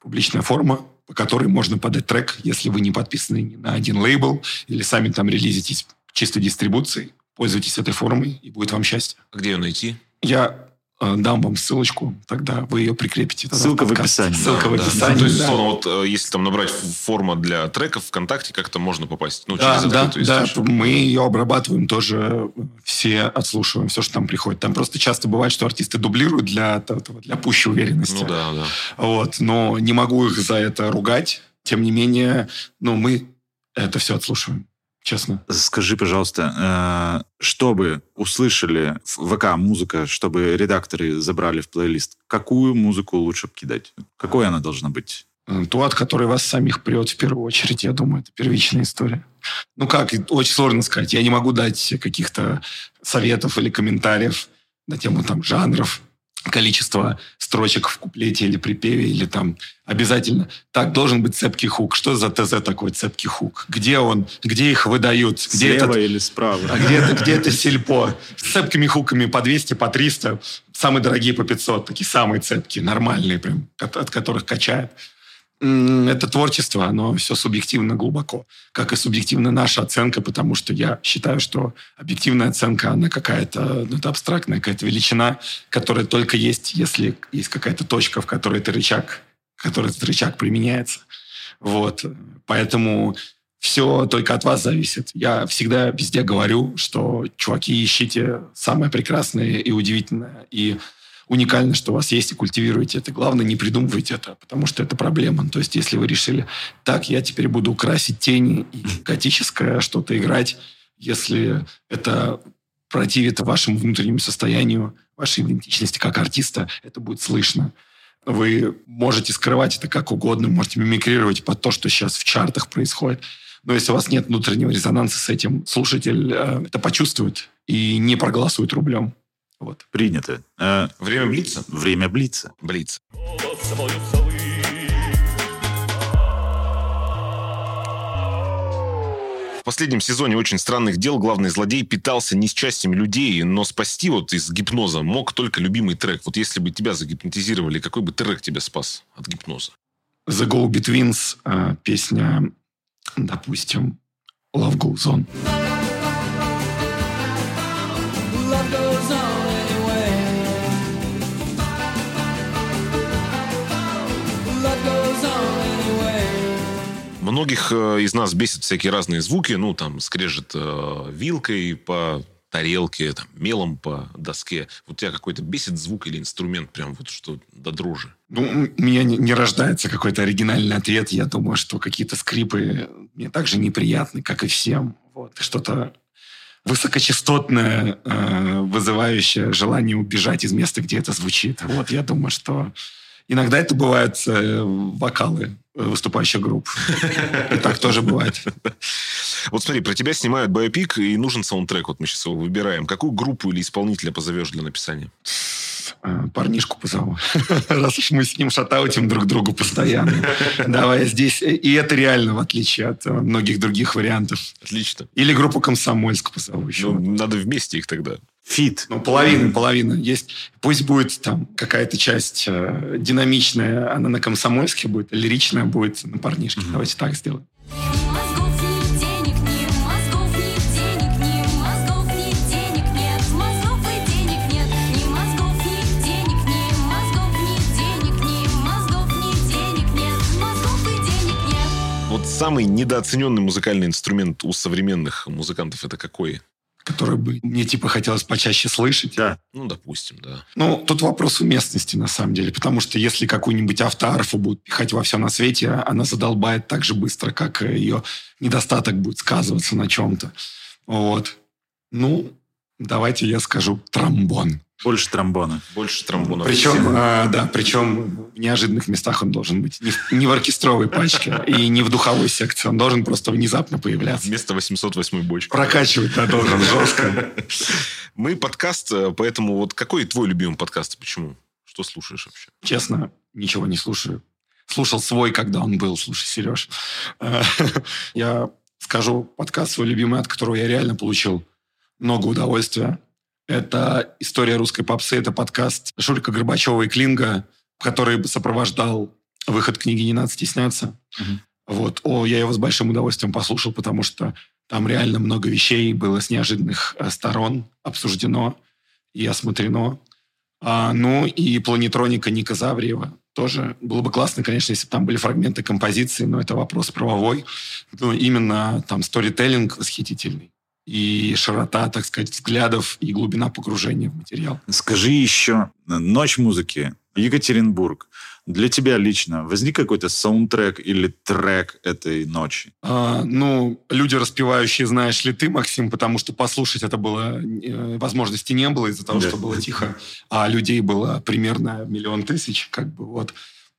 [SPEAKER 11] публичная форма, по которой можно подать трек, если вы не подписаны ни на один лейбл или сами там релизитесь чисто дистрибуцией. Пользуйтесь этой формой, и будет вам счастье.
[SPEAKER 2] А Где ее найти?
[SPEAKER 11] Я дам вам ссылочку, тогда вы ее прикрепите.
[SPEAKER 1] Ссылка в описании.
[SPEAKER 11] Ссылка в
[SPEAKER 2] Да.
[SPEAKER 11] описании,
[SPEAKER 2] То есть,
[SPEAKER 11] да.
[SPEAKER 2] условно, вот, э, если там набрать форма для треков ВКонтакте, как-то можно попасть? Ну,
[SPEAKER 11] Да,
[SPEAKER 2] через
[SPEAKER 11] да, да,
[SPEAKER 2] источник.
[SPEAKER 11] мы ее обрабатываем тоже, все отслушиваем, все, что там приходит. Там просто часто бывает, что артисты дублируют для, для пущей уверенности.
[SPEAKER 2] Ну да, да.
[SPEAKER 11] Вот, но не могу их за это ругать. Тем не менее, ну, мы это все отслушиваем, честно.
[SPEAKER 1] Скажи, пожалуйста, э, чтобы услышали ВК-музыка, чтобы редакторы забрали в плейлист, какую музыку лучше кидать? Какой она должна быть?
[SPEAKER 11] Э, То, от которой вас самих прет в первую очередь, я думаю, это первичная история. Ну как, очень сложно сказать. Я не могу дать каких-то советов или комментариев на тему там жанров, количество строчек в куплете или припеве, или там обязательно. Так должен быть цепкий хук. Что за ТЗ такой цепкий хук? Где он? Где их выдают? Где
[SPEAKER 1] Слева
[SPEAKER 11] этот
[SPEAKER 1] или справа?
[SPEAKER 11] а где это, где это сельпо? С цепкими хуками по 200, по 300. Самые дорогие по 500. Такие самые цепкие, нормальные прям, от, от которых качает. Это творчество, оно все субъективно глубоко. Как и субъективна наша оценка, потому что я считаю, что объективная оценка, она какая-то, ну, это абстрактная какая-то величина, которая только есть, если есть какая-то точка, в которой это рычаг, в которой этот рычаг применяется. Вот. Поэтому все только от вас зависит. Я всегда везде говорю, что, чуваки, ищите самое прекрасное и удивительное, и уникальное, что у вас есть, и культивируйте это. Главное, не придумывайте это, потому что это проблема. То есть, если вы решили, так, я теперь буду красить тени и готическое что-то играть, если это противит вашему внутреннему состоянию, вашей идентичности как артиста, это будет слышно. Вы можете скрывать это как угодно, можете мимикрировать под то, что сейчас в чартах происходит. Но если у вас нет внутреннего резонанса с этим, слушатель э, это почувствует и не проголосует рублем. Вот.
[SPEAKER 1] Принято. Э,
[SPEAKER 2] Время блица?
[SPEAKER 1] время блица.
[SPEAKER 2] Блиц. В последнем сезоне «Очень странных дел» главный злодей питался несчастьем людей, но спасти вот из гипноза мог только любимый трек. Вот если бы тебя загипнотизировали, какой бы трек тебя спас от гипноза?
[SPEAKER 11] The Go Betweens э, песня, допустим, Love Goes On.
[SPEAKER 2] Многих э, из нас бесит всякие разные звуки, ну, там, скрежет э, вилкой по тарелке, там, мелом по доске. Вот тебя какой-то бесит звук или инструмент прям вот что до дрожи?
[SPEAKER 11] Ну, у меня не, не рождается какой-то оригинальный ответ. Я думаю, что какие-то скрипы мне также неприятны, как и всем. Вот. Что-то высокочастотное, э, вызывающее желание убежать из места, где это звучит. Вот, я думаю, что иногда это бывают э, вокалы выступающих групп. И так тоже бывает.
[SPEAKER 2] Вот смотри, про тебя снимают биопик, и нужен саундтрек. Вот мы сейчас его выбираем. Какую группу или исполнителя позовешь для написания?
[SPEAKER 11] Э, Парнишку позову. Раз уж мы с ним шатаутим друг другу постоянно. Давай здесь. И это реально, в отличие от э, многих других вариантов.
[SPEAKER 2] Отлично.
[SPEAKER 11] Или группу «Комсомольск» позову еще.
[SPEAKER 2] Ну, надо вместе их тогда.
[SPEAKER 1] Фит.
[SPEAKER 11] Ну, половина, половина. Есть. Пусть будет там какая-то часть э, динамичная, она на комсомольске будет, а лиричная будет на парнишке. Давайте так сделаем.
[SPEAKER 2] Вот Самый недооцененный музыкальный инструмент у современных музыкантов это какой?
[SPEAKER 11] Который бы мне типа хотелось почаще слышать.
[SPEAKER 1] Да.
[SPEAKER 2] Ну, допустим, да.
[SPEAKER 11] Ну, тут вопрос уместности, на самом деле. Потому что если какую-нибудь автоарфу будут пихать во все на свете, она задолбает так же быстро, как ее недостаток будет сказываться на чем-то. Вот. Ну, давайте я скажу тромбон.
[SPEAKER 1] Больше тромбона.
[SPEAKER 2] Больше тромбонов.
[SPEAKER 11] Причем, э, да, причем в неожиданных местах он должен быть. Не в, не в оркестровой пачке и не в духовой секции. Он должен просто внезапно появляться.
[SPEAKER 2] Вместо 808 бочки.
[SPEAKER 11] Прокачивать, да, должен жестко.
[SPEAKER 2] Мы подкаст, э, поэтому вот какой твой любимый подкаст и почему? Что слушаешь вообще?
[SPEAKER 11] Честно, ничего не слушаю. Слушал свой, когда он был. Слушай, Сереж, я скажу подкаст свой любимый, от которого я реально получил много удовольствия. Это «История русской попсы». Это подкаст Шурика Горбачева и Клинга, который сопровождал выход книги «Не надо стесняться».
[SPEAKER 1] Мгм.
[SPEAKER 11] Вот. О, я его с большим удовольствием послушал, потому что там реально много вещей было с неожиданных э, сторон обсуждено и осмотрено. А, ну и планетроника Ника Завриева тоже было бы классно, конечно, если бы там были фрагменты композиции, но это вопрос правовой. Ну, именно там сторителлинг восхитительный. И широта, так сказать, взглядов и глубина погружения в материал.
[SPEAKER 1] Скажи еще, ночь музыки, Екатеринбург. Для тебя лично возник какой-то саундтрек или трек этой ночи?
[SPEAKER 11] А, ну, люди распевающие, знаешь ли ты, Максим, потому что послушать это было э, возможности не было из-за того,
[SPEAKER 1] Да.
[SPEAKER 11] что было тихо, а людей было примерно миллион тысяч, как бы вот.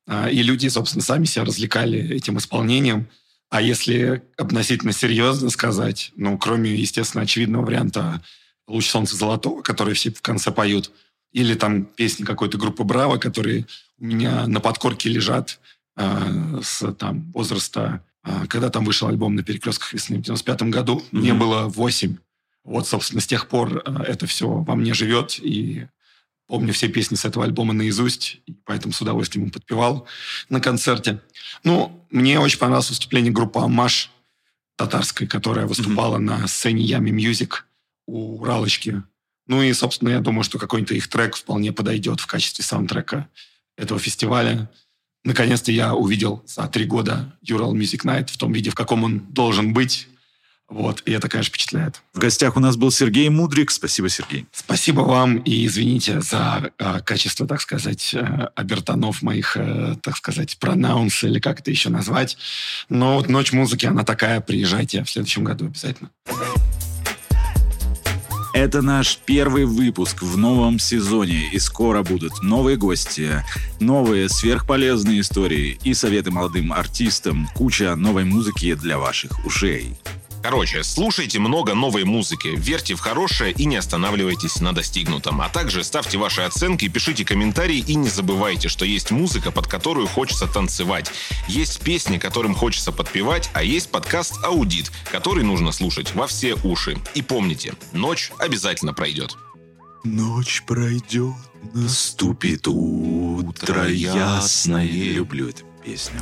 [SPEAKER 11] А, и люди, собственно, сами себя развлекали этим исполнением. А если относительно серьезно сказать, ну, кроме, естественно, очевидного варианта «Луч солнца золотого», который все в конце поют, или там песни какой-то группы «Браво», которые у меня на подкорке лежат э, с там возраста, э, когда там вышел альбом «На перекрестках весны» в 95 году. Мне
[SPEAKER 1] Мгм.
[SPEAKER 11] было 8. Вот, собственно, с тех пор э, это все во мне живет, и помню все песни с этого альбома наизусть, поэтому с удовольствием им подпевал на концерте. Ну, мне очень понравилось выступление группы «Амаш» татарской, которая выступала на сцене Yummy Music у Уралочки. Ну и, собственно, я думаю, что какой-нибудь их трек вполне подойдет в качестве саундтрека этого фестиваля. Наконец-то я увидел за три года Ural Music Night в том виде, в каком он должен быть. Вот, и это, конечно, впечатляет.
[SPEAKER 1] В гостях у нас был Сергей Мудрик. Спасибо, Сергей.
[SPEAKER 11] Спасибо вам и извините за э, качество, так сказать, э, обертонов моих, э, так сказать, пронаунс или как это еще назвать. Но вот ночь музыки, она такая. Приезжайте в следующем году обязательно.
[SPEAKER 1] Это наш первый выпуск в новом сезоне, и скоро будут новые гости, новые сверхполезные истории и советы молодым артистам, куча новой музыки для ваших ушей.
[SPEAKER 2] Короче, слушайте много новой музыки, верьте в хорошее и не останавливайтесь на достигнутом. А также ставьте ваши оценки, пишите комментарии и не забывайте, что есть музыка, под которую хочется танцевать. Есть песни, которым хочется подпевать, а есть подкаст «Аудит», который нужно слушать во все уши. И помните, ночь обязательно пройдет.
[SPEAKER 1] Ночь пройдет, наступит утро ясное. Люблю эту песню.